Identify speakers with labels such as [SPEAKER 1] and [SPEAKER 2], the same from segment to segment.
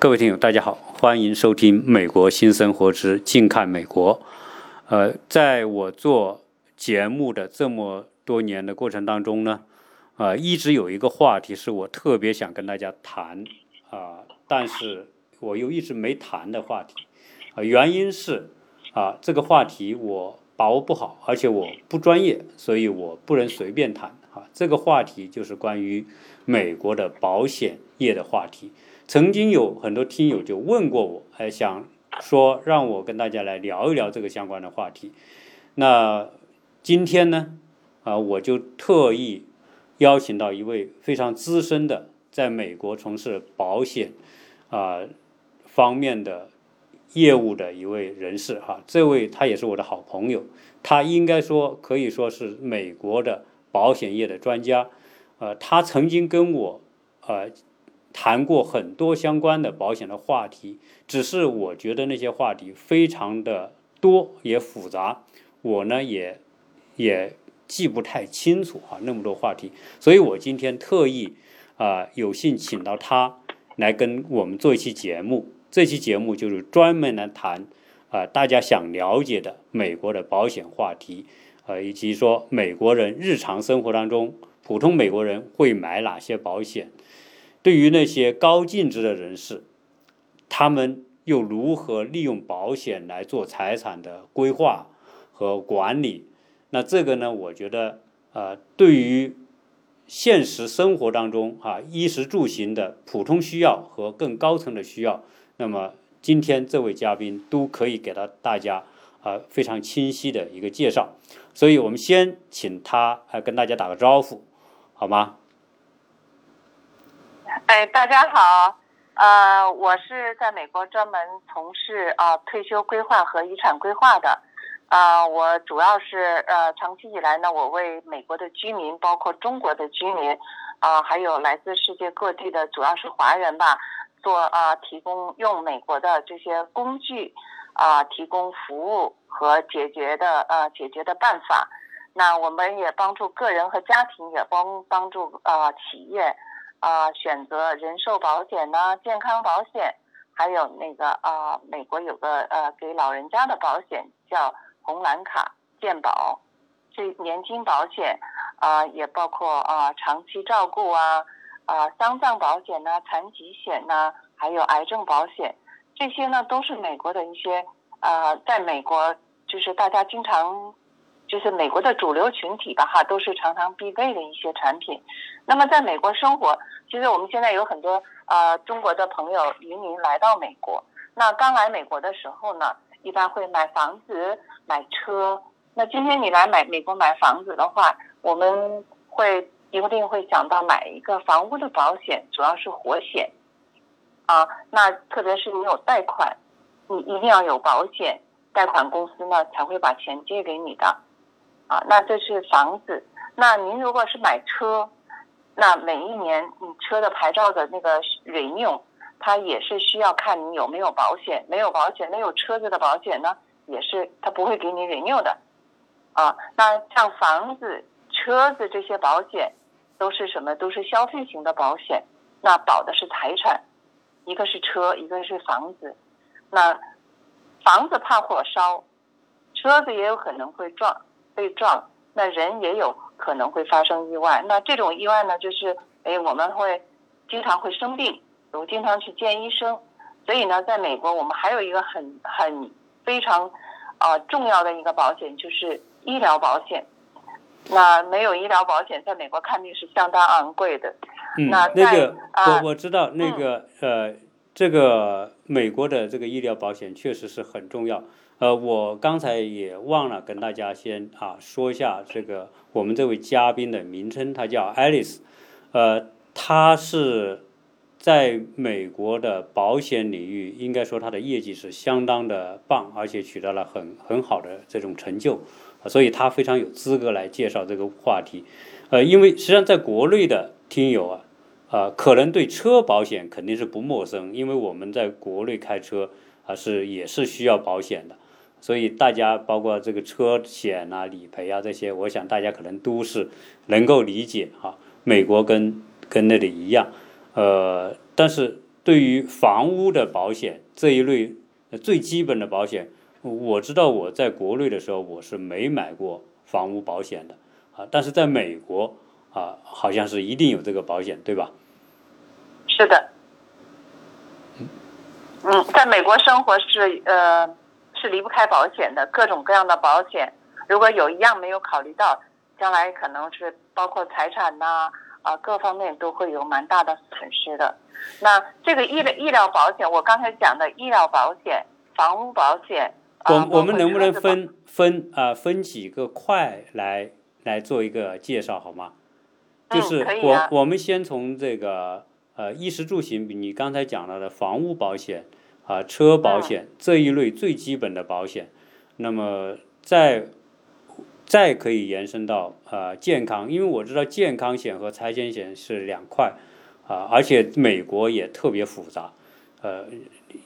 [SPEAKER 1] 各位听友，大家好，欢迎收听《美国新生活之近看美国》。呃，在我做节目的这么多年的过程当中呢，呃，一直有一个话题是我特别想跟大家谈啊，但是我又一直没谈的话题。啊，原因是啊，这个话题我把握不好，而且我不专业，所以我不能随便谈。啊，这个话题就是关于美国的保险业的话题。曾经有很多听友就问过我，还想说让我跟大家来聊一聊这个相关的话题。那今天呢，啊，我就特意邀请到一位非常资深的，在美国从事保险啊方面的业务的一位人士哈。这位他也是我的好朋友，他应该说可以说是美国的保险业的专家。呃，他曾经跟我呃。谈过很多相关的保险的话题，只是我觉得那些话题非常的多也复杂，我呢也也记不太清楚啊那么多话题，所以我今天特意啊有幸请到他来跟我们做一期节目，这期节目就是专门来谈啊大家想了解的美国的保险话题，呃以及说美国人日常生活当中普通美国人会买哪些保险。对于那些高净值的人士，他们又如何利用保险来做财产的规划和管理？那这个呢？我觉得，呃，对于现实生活当中啊，衣食住行的普通需要和更高层的需要，那么今天这位嘉宾都可以给到大家啊非常清晰的一个介绍。所以我们先请他来跟大家打个招呼，好吗？
[SPEAKER 2] 哎，大家好，呃，我是在美国专门从事啊退休规划和遗产规划的，啊，我主要是呃长期以来呢，我为美国的居民，包括中国的居民，啊，还有来自世界各地的，主要是华人吧，做啊提供用美国的这些工具，啊，提供服务和解决的呃解决的办法。那我们也帮助个人和家庭，也帮帮助啊企业。啊，选择人寿保险呢，健康保险，还有那个啊，美国有个呃给老人家的保险叫红蓝卡健保，这年金保险啊，也包括啊长期照顾啊啊丧葬保险呢，残疾险呢，还有癌症保险，这些呢都是美国的一些啊，在美国就是大家经常。就是美国的主流群体吧，哈，都是常常必备的一些产品。那么在美国生活，其实我们现在有很多呃中国的朋友移民来到美国。那刚来美国的时候呢，一般会买房子、买车。那今天你来买美国买房子的话，我们会一定会想到买一个房屋的保险，主要是活险。啊，那特别是你有贷款，你一定要有保险，贷款公司呢才会把钱借给你的。啊，那这是房子。那您如果是买车，那每一年你车的牌照的那个 renew，它也是需要看你有没有保险。没有保险，没有车子的保险呢，也是它不会给你 renew 的。啊，那像房子、车子这些保险都是什么？都是消费型的保险。那保的是财产，一个是车，一个是房子。那房子怕火烧，车子也有可能会撞。被撞，那人也有可能会发生意外。那这种意外呢，就是哎，我们会经常会生病，我经常去见医生。所以呢，在美国，我们还有一个很很非常啊重要的一个保险，就是医疗保险。那没有医疗保险，在美国看病是相当昂贵的。
[SPEAKER 1] 嗯，那个我我知道那个呃，这个美国的这个医疗保险确实是很重要。呃，我刚才也忘了跟大家先啊说一下这个我们这位嘉宾的名称，他叫 Alice，呃，他是在美国的保险领域，应该说他的业绩是相当的棒，而且取得了很很好的这种成就，所以他非常有资格来介绍这个话题。呃，因为实际上在国内的听友啊，啊，可能对车保险肯定是不陌生，因为我们在国内开车啊是也是需要保险的。所以大家包括这个车险啊、理赔啊这些，我想大家可能都是能够理解哈。美国跟跟那里一样，呃，但是对于房屋的保险这一类最基本的保险，我知道我在国内的时候我是没买过房屋保险的啊，但是在美国啊，好像是一定有这个保险，对吧？
[SPEAKER 2] 是的。嗯，在美国生活是呃是离不开保险的，各种各样的保险。如果有一样没有考虑到，将来可能是包括财产呐啊各方面都会有蛮大的损失的。那这个医疗医疗保险，我刚才讲的医疗保险、房屋保险，
[SPEAKER 1] 我我们能不能分分啊分几个块来来做一个介绍好吗？就是我我们先从这个。呃，衣食住行，你刚才讲到的房屋保险啊，车保险这一类最基本的保险，那么再再可以延伸到啊健康，因为我知道健康险和财险险是两块啊，而且美国也特别复杂，呃，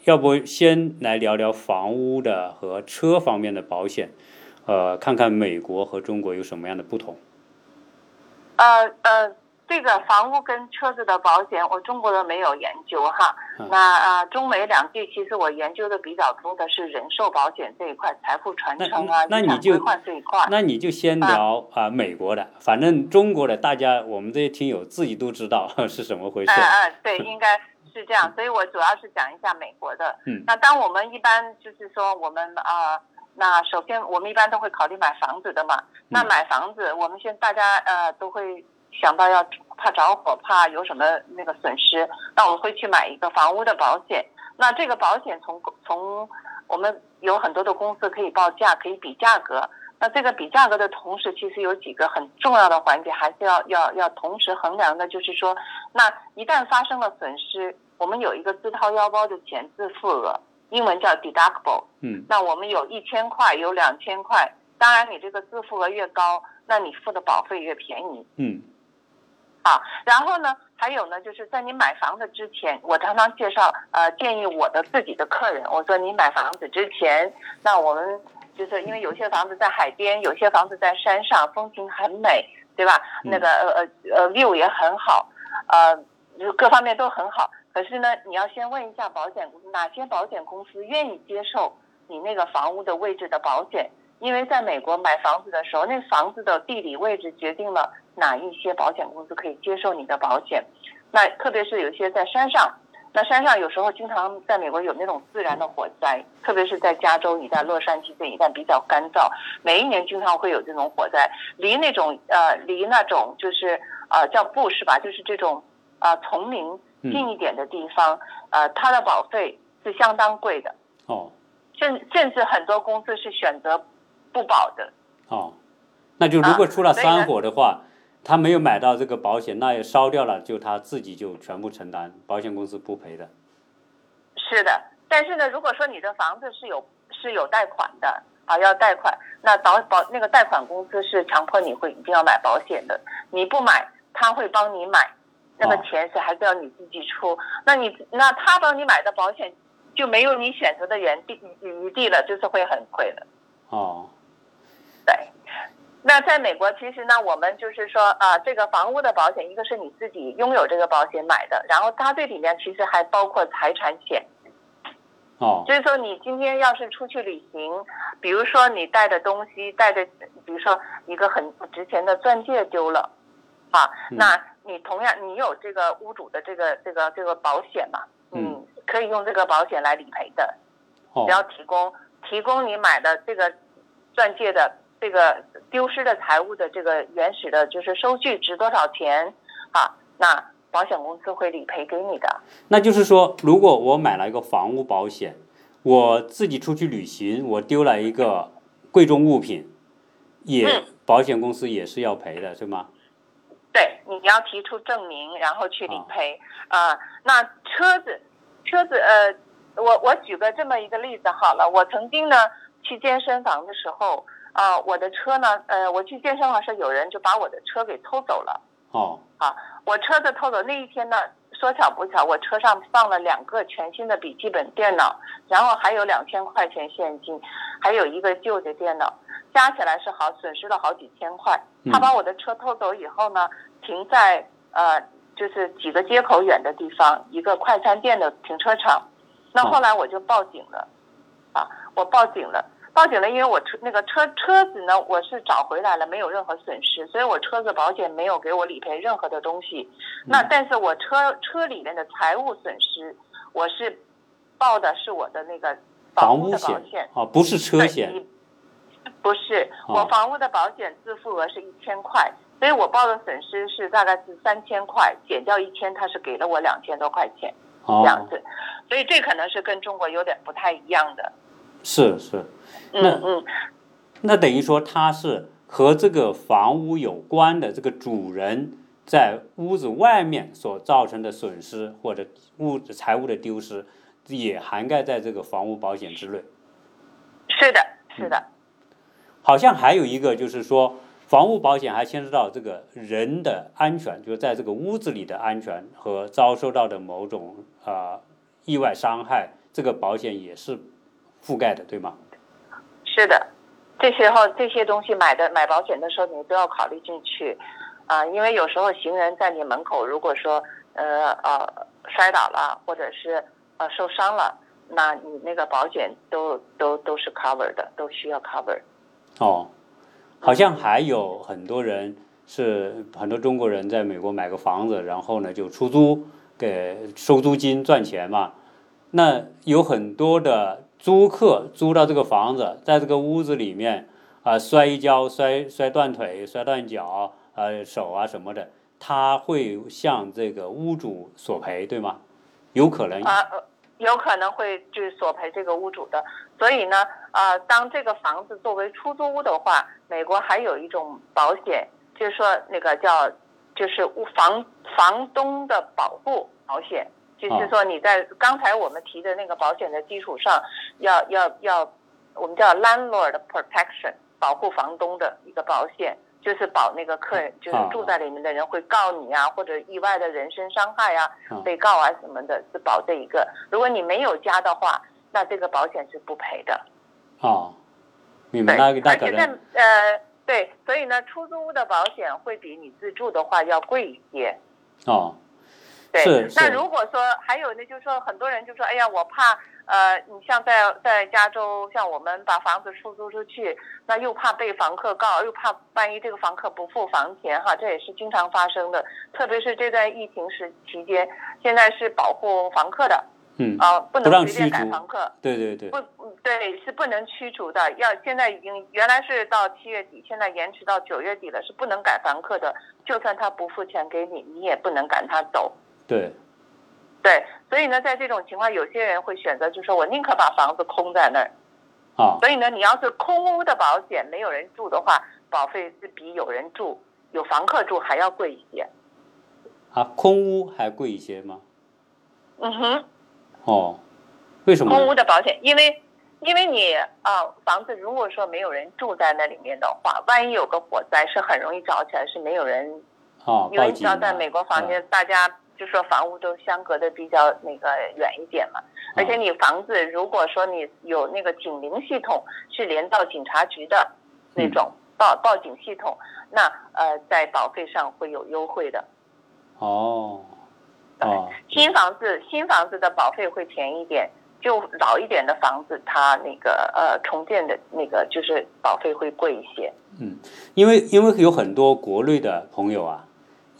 [SPEAKER 1] 要不先来聊聊房屋的和车方面的保险，呃，看看美国和中国有什么样的不同。
[SPEAKER 2] 呃呃。这个房屋跟车子的保险，我中国的没有研究哈。那啊，中美两地其实我研究的比较多的是人寿保险这一块，财富传承啊，遗产规划这一块。
[SPEAKER 1] 那你就先聊啊，美国的，反正中国的大家我们这些听友自己都知道 是怎么回事。
[SPEAKER 2] 嗯嗯，对，应该是这样。所以我主要是讲一下美国的。
[SPEAKER 1] 嗯。
[SPEAKER 2] 那当我们一般就是说我们啊，那首先我们一般都会考虑买房子的嘛。那买房子，我们先大家呃都会。想到要怕着火，怕有什么那个损失，那我们会去买一个房屋的保险。那这个保险从从我们有很多的公司可以报价，可以比价格。那这个比价格的同时，其实有几个很重要的环节，还是要要要同时衡量的，就是说，那一旦发生了损失，我们有一个自掏腰包的钱自付额，英文叫 deductible。
[SPEAKER 1] 嗯。
[SPEAKER 2] 那我们有一千块，有两千块，当然你这个自付额越高，那你付的保费越便宜。
[SPEAKER 1] 嗯。
[SPEAKER 2] 啊，然后呢，还有呢，就是在你买房子之前，我常常介绍，呃，建议我的自己的客人，我说你买房子之前，那我们就是因为有些房子在海边，有些房子在山上，风景很美，对吧？那个呃呃呃 view 也很好，呃，各方面都很好。可是呢，你要先问一下保险公司，哪些保险公司愿意接受你那个房屋的位置的保险？因为在美国买房子的时候，那房子的地理位置决定了哪一些保险公司可以接受你的保险。那特别是有一些在山上，那山上有时候经常在美国有那种自然的火灾，特别是在加州一带、洛杉矶这一带比较干燥，每一年经常会有这种火灾。离那种呃，离那种就是呃叫布是吧？就是这种啊丛林近一点的地方，呃，它的保费是相当贵的。
[SPEAKER 1] 哦。
[SPEAKER 2] 甚甚至很多公司是选择。不保的
[SPEAKER 1] 哦，那就如果出了山火的话，他没有买到这个保险，那也烧掉了，就他自己就全部承担，保险公司不赔的。
[SPEAKER 2] 是的，但是呢，如果说你的房子是有是有贷款的啊，要贷款，那保保那个贷款公司是强迫你会一定要买保险的，你不买他会帮你买，那么钱是还是要你自己出，那你那他帮你买的保险就没有你选择的原地余地了，就是会很贵的。
[SPEAKER 1] 哦。
[SPEAKER 2] 对，那在美国，其实呢，我们就是说，啊，这个房屋的保险，一个是你自己拥有这个保险买的，然后它这里面其实还包括财产险。
[SPEAKER 1] 哦。
[SPEAKER 2] 就是说，你今天要是出去旅行，比如说你带的东西，带的，比如说一个很值钱的钻戒丢了，啊，那你同样你有这个屋主的这个这个这个保险嘛？嗯。可以用这个保险来理赔的。
[SPEAKER 1] 哦。
[SPEAKER 2] 只要提供提供你买的这个。钻戒的这个丢失的财物的这个原始的，就是收据值多少钱啊？那保险公司会理赔给你的。
[SPEAKER 1] 那就是说，如果我买了一个房屋保险，我自己出去旅行，我丢了一个贵重物品，也保险公司也是要赔的，是吗？
[SPEAKER 2] 对，你要提出证明，然后去理赔啊。那车子，车子，呃，我我举个这么一个例子好了，我曾经呢。去健身房的时候，啊，我的车呢，呃，我去健身房时，有人就把我的车给偷走了。
[SPEAKER 1] 哦。
[SPEAKER 2] 啊，我车子偷走那一天呢，说巧不巧，我车上放了两个全新的笔记本电脑，然后还有两千块钱现金，还有一个旧的电脑，加起来是好损失了好几千块。他把我的车偷走以后呢，停在呃。就是几个街口远的地方，一个快餐店的停车场。那后来我就报警了，啊，我报警了，报警了，因为我车那个车车子呢，我是找回来了，没有任何损失，所以我车子保险没有给我理赔任何的东西。那但是我车车里面的财务损失，我是报的是我的那个
[SPEAKER 1] 房
[SPEAKER 2] 屋的保
[SPEAKER 1] 险
[SPEAKER 2] 险，
[SPEAKER 1] 啊，不是车险。
[SPEAKER 2] 不是，
[SPEAKER 1] 哦
[SPEAKER 2] 我房屋的保险自付额是一千块，所以我报的损失是大概是三千块，减掉一千，他是给了我两千多块钱这样
[SPEAKER 1] 哦，
[SPEAKER 2] 子，所以这可能是跟中国有点不太一样的。
[SPEAKER 1] 是是，那那等于说他是和这个房屋有关的这个主人在屋子外面所造成的损失或者物质财物的丢失，也涵盖在这个房屋保险之内。
[SPEAKER 2] 是的，是的，
[SPEAKER 1] 好像还有一个就是说，房屋保险还牵涉到这个人的安全，就是在这个屋子里的安全和遭受到的某种啊、呃意外伤害，这个保险也是覆盖的，对吗？
[SPEAKER 2] 是的。这时候这些东西买的买保险的时候，你都要考虑进去啊、因为有时候行人在你门口，如果说呃呃摔倒了，或者是呃受伤了，那你那个保险都都都是 cover 的，都需要 cover。
[SPEAKER 1] 哦，好像还有很多人是很多中国人在美国买个房子，然后呢就出租给收租金赚钱嘛。那有很多的租客租到这个房子，在这个屋子里面啊、摔一跤、摔摔断腿、摔断脚、呃手啊什么的，他会向这个屋主索赔，对吗？有可能
[SPEAKER 2] 啊，呃有可能会去索赔这个屋主的。所以呢，呃，当这个房子作为出租屋的话，美国还有一种保险，就是说那个叫就是屋房房东的保护保险，就是说你在刚才我们提的那个保险的基础上，要要要，我们叫 landlord protection，保护房东的一个保险。就是保那个客人，就是
[SPEAKER 1] 啊
[SPEAKER 2] 住在里面的人会告你啊，或者意外的人身伤害啊，
[SPEAKER 1] 啊
[SPEAKER 2] 被告啊什么的，是保这一个。如果你没有加的话，那这个保险是不赔的。
[SPEAKER 1] 哦，明白？那那可
[SPEAKER 2] 而且在
[SPEAKER 1] 能
[SPEAKER 2] 呃对，所以呢，出租屋的保险会比你自住的话要贵一些。
[SPEAKER 1] 哦，
[SPEAKER 2] 对，那如果说还有呢，就是说很多人就说，哎呀，我怕呃，你像在在加州，像我们把房子出租出去，那又怕被房客告，又怕万一这个房客不付房钱哈，这也是经常发生的。特别是这段疫情时期间，现在是保护房客的
[SPEAKER 1] 嗯，
[SPEAKER 2] 啊、不
[SPEAKER 1] 不
[SPEAKER 2] 能随便
[SPEAKER 1] 驱逐
[SPEAKER 2] 赶房客。
[SPEAKER 1] 对对对，
[SPEAKER 2] 不，嗯对，是不能驱逐的。要现在已经原来是到七月底，现在延迟到九月底了，是不能赶房客的。就算他不付钱给你，你也不能赶他走。
[SPEAKER 1] 对，
[SPEAKER 2] 对，所以呢，在这种情况，有些人会选择，就是说我宁可把房子空在那儿。
[SPEAKER 1] 啊，
[SPEAKER 2] 所以呢，你要是空屋的保险没有人住的话，保费是比有人住、有房客住还要贵一些。
[SPEAKER 1] 啊，空屋还贵一些吗？
[SPEAKER 2] 嗯哼。
[SPEAKER 1] 哦，为什么？
[SPEAKER 2] 空屋的保险，因为因为你啊、房子如果说没有人住在那里面的话，万一有个火灾，是很容易着起来，是没有人。
[SPEAKER 1] 啊，
[SPEAKER 2] 因为你知道，在美国房
[SPEAKER 1] 啊
[SPEAKER 2] 间，大家就说房屋都相隔的比较那个远一点嘛，而且你房子如果说你有那个警铃系统，是连到警察局的那种报报警系统，那呃在保费上会有优惠的。
[SPEAKER 1] 哦，哦，
[SPEAKER 2] 新房子新房子的保费会便宜一点，就老一点的房子，它那个呃重建的那个就是保费会贵一些。
[SPEAKER 1] 嗯因为因为有很多国内的朋友啊，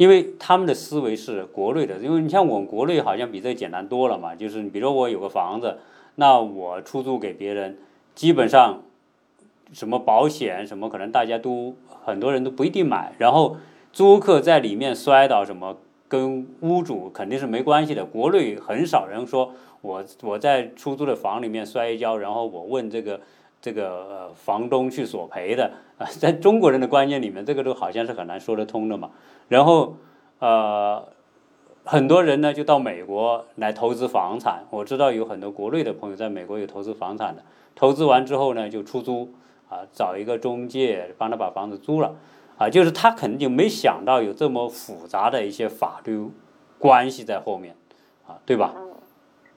[SPEAKER 1] 因为他们的思维是国内的，因为你像我们国内好像比这简单多了嘛，就是你比如说我有个房子，那我出租给别人，基本上什么保险什么，可能大家都很多人都不一定买，然后租客在里面摔倒什么，跟屋主肯定是没关系的。国内很少人说我我在出租的房里面摔一跤，然后我问这个这个呃房东去索赔的啊，在中国人的观念里面，这个都好像是很难说得通的嘛。然后呃，很多人呢就到美国来投资房产，我知道有很多国内的朋友在美国有投资房产的，投资完之后呢就出租啊，找一个中介帮他把房子租了啊，就是他肯定就没想到有这么复杂的一些法律关系在后面啊，对吧？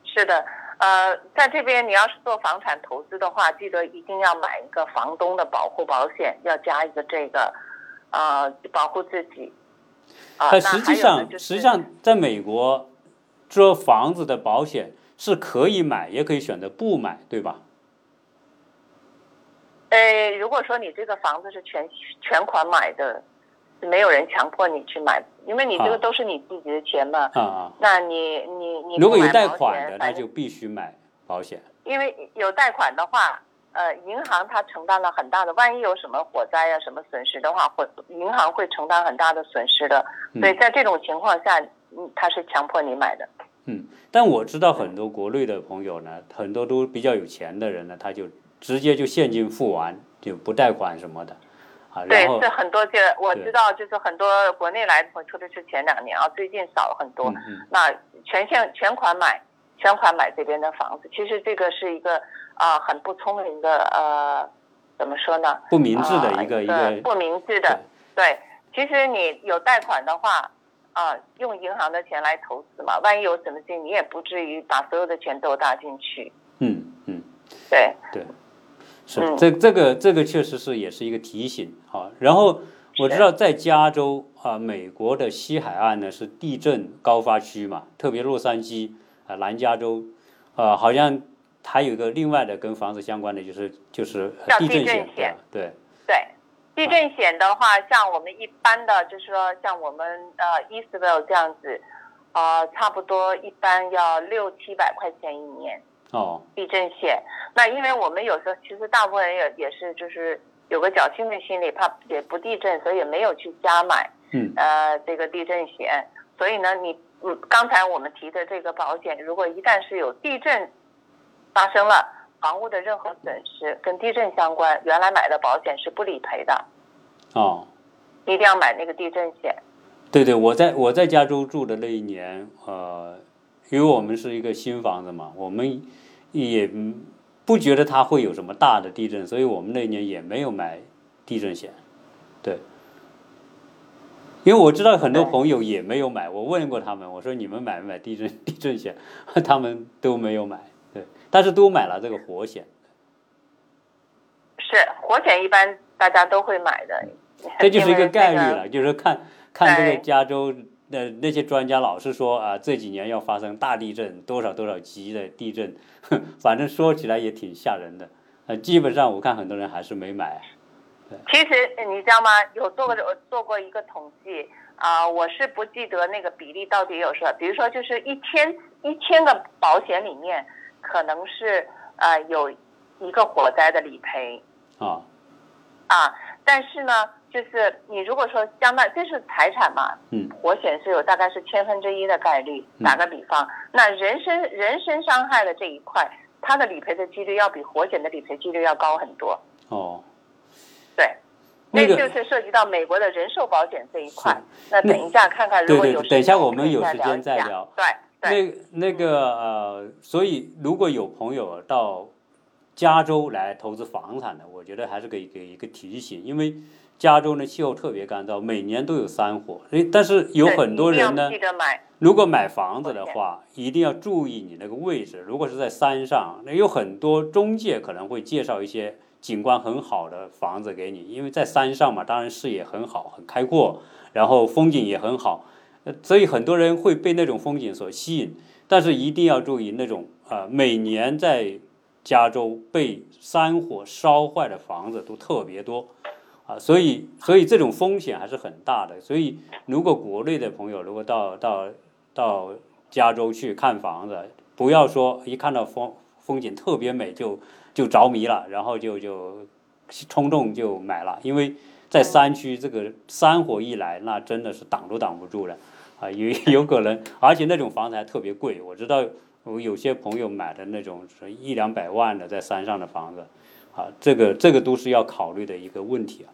[SPEAKER 2] 是的，呃，在这边你要是做房产投资的话，记得一定要买一个房东的保护保险，要加一个这个，呃，保护自己。啊，
[SPEAKER 1] 呃，实际上，
[SPEAKER 2] 就是
[SPEAKER 1] 实际上，在美国，这房子的保险是可以买，也可以选择不买，对吧？
[SPEAKER 2] 呃，如果说你这个房子是全全款买的，没有人强迫你去买，因为你这
[SPEAKER 1] 啊
[SPEAKER 2] 个都是你自己的钱嘛。
[SPEAKER 1] 啊啊，
[SPEAKER 2] 那你你你
[SPEAKER 1] 如果有贷款的，那就必须买保险。
[SPEAKER 2] 因为有贷款的话，呃，银行它承担了很大的，万一有什么火灾呀、什么损失的话，会银行会承担很大的损失的。所以
[SPEAKER 1] 嗯
[SPEAKER 2] 在这种情况下，嗯，他是强迫你买的。
[SPEAKER 1] 嗯，但我知道很多国内的朋友呢，很多都比较有钱的人呢，他就直接就现金付完，就不贷款什么的，啊，
[SPEAKER 2] 对，是很多这我知道，就是很多国内来的朋友，特别是前两年啊，最近少了很多。
[SPEAKER 1] 嗯嗯
[SPEAKER 2] 那全现全款买，全款买这边的房子，其实这个是一个啊、很不聪明的呃，怎么说呢？
[SPEAKER 1] 不明智的
[SPEAKER 2] 啊
[SPEAKER 1] 一个一个，
[SPEAKER 2] 不明智的，对。其实你有贷款的话，啊，用银行的钱来投资嘛，万一有什么事，你也不至于把所有的钱都搭进去。
[SPEAKER 1] 嗯嗯。
[SPEAKER 2] 对对，
[SPEAKER 1] 是
[SPEAKER 2] 嗯
[SPEAKER 1] 这这个这个确实是也是一个提醒啊。然后我知道在加州啊，美国的西海岸呢是地震高发区嘛，特别洛杉矶啊、南加州啊，好像还有一个另外的跟房子相关的就是就是
[SPEAKER 2] 地震
[SPEAKER 1] 险
[SPEAKER 2] 险
[SPEAKER 1] 对
[SPEAKER 2] 对，地震险的话，像我们一般的，就是说像我们呃 Eastville 这样子，呃，差不多一般要六七百块钱一年
[SPEAKER 1] 哦
[SPEAKER 2] 地震险。那因为我们有时候其实大部分人也也是就是有个侥幸的心理，怕也不地震，所以也没有去加买
[SPEAKER 1] 嗯
[SPEAKER 2] 呃这个地震险。所以呢，你嗯刚才我们提的这个保险，如果一旦是有地震发生了。房屋的任何损失跟地震相关，原来买的保险是不理赔的。
[SPEAKER 1] 哦。
[SPEAKER 2] 一定要买那个地震险。
[SPEAKER 1] 对对，我在我在加州住的那一年，呃，因为我们是一个新房子嘛，我们也嗯不觉得它会有什么大的地震，所以我们那一年也没有买地震险。对，因为我知道很多朋友也没有买，我问过他们，我说你们买没买地震地震险？他们都没有买，对，但是都买了这个活险。
[SPEAKER 2] 是活险一般大家都会买的，
[SPEAKER 1] 这就是一个概率了，就是看看这个加州的那些专家老是说啊，这几年要发生大地震，多少多少级的地震，哼 反正说起来也挺吓人的。呃，基本上我看很多人还是没买。
[SPEAKER 2] 其实你知道吗？有做过我做过一个统计啊、我是不记得那个比例到底有多少。比如说，就是一千一千个保险里面，可能是呃有一个火灾的理赔
[SPEAKER 1] 啊，
[SPEAKER 2] 啊，但是呢，就是你如果说相当这是财产嘛，
[SPEAKER 1] 嗯，
[SPEAKER 2] 活险是有大概是千分之一的概率。打个比方，那人身人身伤害的这一块，它的理赔的几率要比活险的理赔几率要高很多。
[SPEAKER 1] 哦，
[SPEAKER 2] 对，
[SPEAKER 1] 那个
[SPEAKER 2] 就是涉及到美国的人寿保险这一块。那等一下看看，如果有时
[SPEAKER 1] 对对等一下我们有时间再聊
[SPEAKER 2] 对对，
[SPEAKER 1] 那那个呃，所以如果有朋友到加州来投资房产的，我觉得还是给给一个提醒，因为加州呢气候特别干燥，每年都有山火，诶，但是有很多人呢。如果买房子的话，一定要注意你那个位置。如果是在山上，那有很多中介可能会介绍一些景观很好的房子给你，因为在山上嘛，当然视野很好，很开阔，然后风景也很好，呃所以很多人会被那种风景所吸引。但是一定要注意那种呃，每年在加州被山火烧坏的房子都特别多。啊，所以所以这种风险还是很大的。所以如果国内的朋友如果到到到加州去看房子，不要说一看到风风景特别美就就着迷了，然后就就冲动就买了，因为在山区这个山火一来，那真的是挡都挡不住了啊，有有可能，而且那种房子还特别贵。我知道我有些朋友买的那种是一两百万的在山上的房子，啊，这个这个都是要考虑的一个问题啊。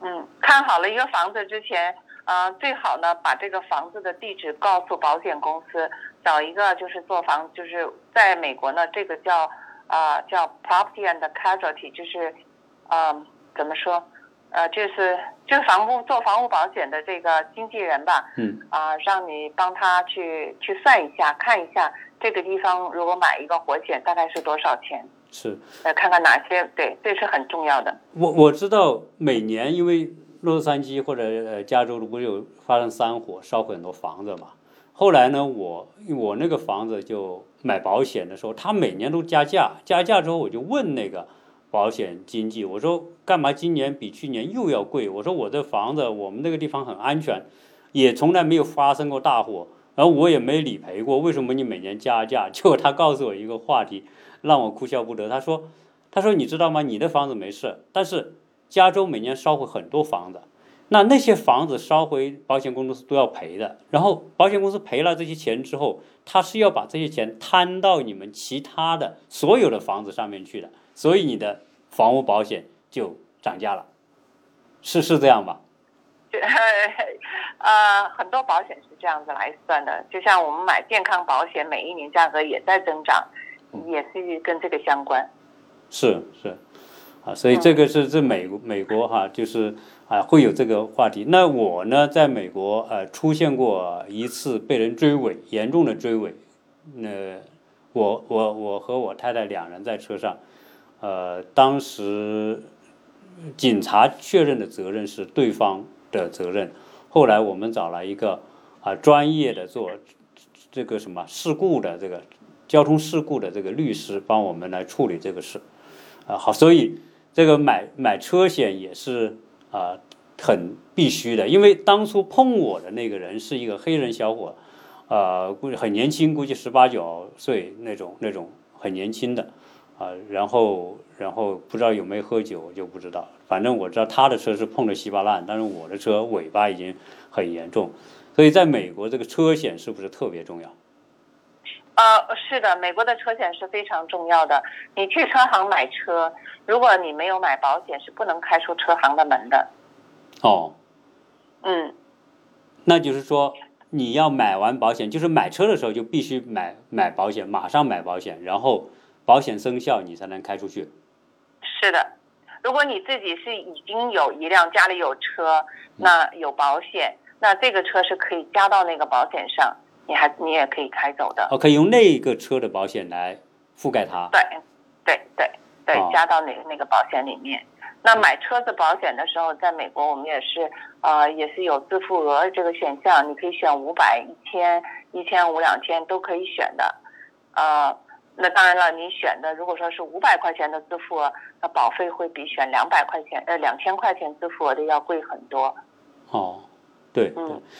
[SPEAKER 2] 嗯，看好了一个房子之前，呃，最好呢把这个房子的地址告诉保险公司，找一个就是做房，就是在美国呢，这个叫啊、叫 property and casualty，就是呃怎么说？呃，就是就是房屋做房屋保险的这个经纪人吧，
[SPEAKER 1] 嗯，
[SPEAKER 2] 啊、让你帮他去去算一下，看一下这个地方如果买一个火险大概是多少钱，
[SPEAKER 1] 是。
[SPEAKER 2] 呃，看看哪些对，这是很重要的。
[SPEAKER 1] 我我知道每年因为洛杉矶或者呃加州不是有发生山火，烧毁很多房子嘛？后来呢，我我那个房子就买保险的时候，他每年都加价，加价之后我就问那个保险经济，我说干嘛今年比去年又要贵？我说我这房子我们那个地方很安全，也从来没有发生过大火，然后我也没理赔过，为什么你每年加价？结果他告诉我一个话题，让我哭笑不得。他说他说你知道吗？你的房子没事，但是加州每年烧毁很多房子。那那些房子烧毁，保险公司都要赔的。然后保险公司赔了这些钱之后，他是要把这些钱摊到你们其他的所有的房子上面去的。所以你的房屋保险就涨价了，是是这样吧？
[SPEAKER 2] 呃，很多保险是这样子来算的。就像我们买健康保险，每一年价格也在增长，也是跟这个相关。
[SPEAKER 1] 是是，啊，所以这个是这美国美国哈，就是。啊，会有这个话题。那我呢，在美国呃出现过一次被人追尾，严重的追尾。那我我我和我太太两人在车上，呃，当时警察确认的责任是对方的责任。后来我们找了一个啊专业的做这个什么事故的这个交通事故的这个律师帮我们来处理这个事。啊，好，所以这个买买车险也是。啊，很必须的，因为当初碰我的那个人是一个黑人小伙，呃，估计很年轻，估计十八九岁那种那种很年轻的，啊，然后然后不知道有没有喝酒就不知道，反正我知道他的车是碰的稀巴烂，但是我的车尾巴已经很严重，所以在美国这个车险是不是特别重要？
[SPEAKER 2] 呃，是的，美国的车险是非常重要的。你去车行买车，如果你没有买保险，是不能开出车行的门的。
[SPEAKER 1] 哦，
[SPEAKER 2] 嗯，
[SPEAKER 1] 那就是说你要买完保险，就是买车的时候就必须买买保险，马上买保险，然后保险生效你才能开出去。
[SPEAKER 2] 是的，如果你自己是已经有一辆家里有车，那有保险，那这个车是可以加到那个保险上。你还你也可以开走的，
[SPEAKER 1] 哦，可以用那个车的保险来覆盖它。
[SPEAKER 2] 对，对对对，加到那那个保险里面。那买车子保险的时候，在美国我们也是呃也是有自付额这个选项，你可以选五百、一千、一千五、两千都可以选的。呃，那当然了，你选的如果说是五百块钱的自付额，那保费会比选两百块钱呃两千块钱自付额的要贵很多。
[SPEAKER 1] 哦。对，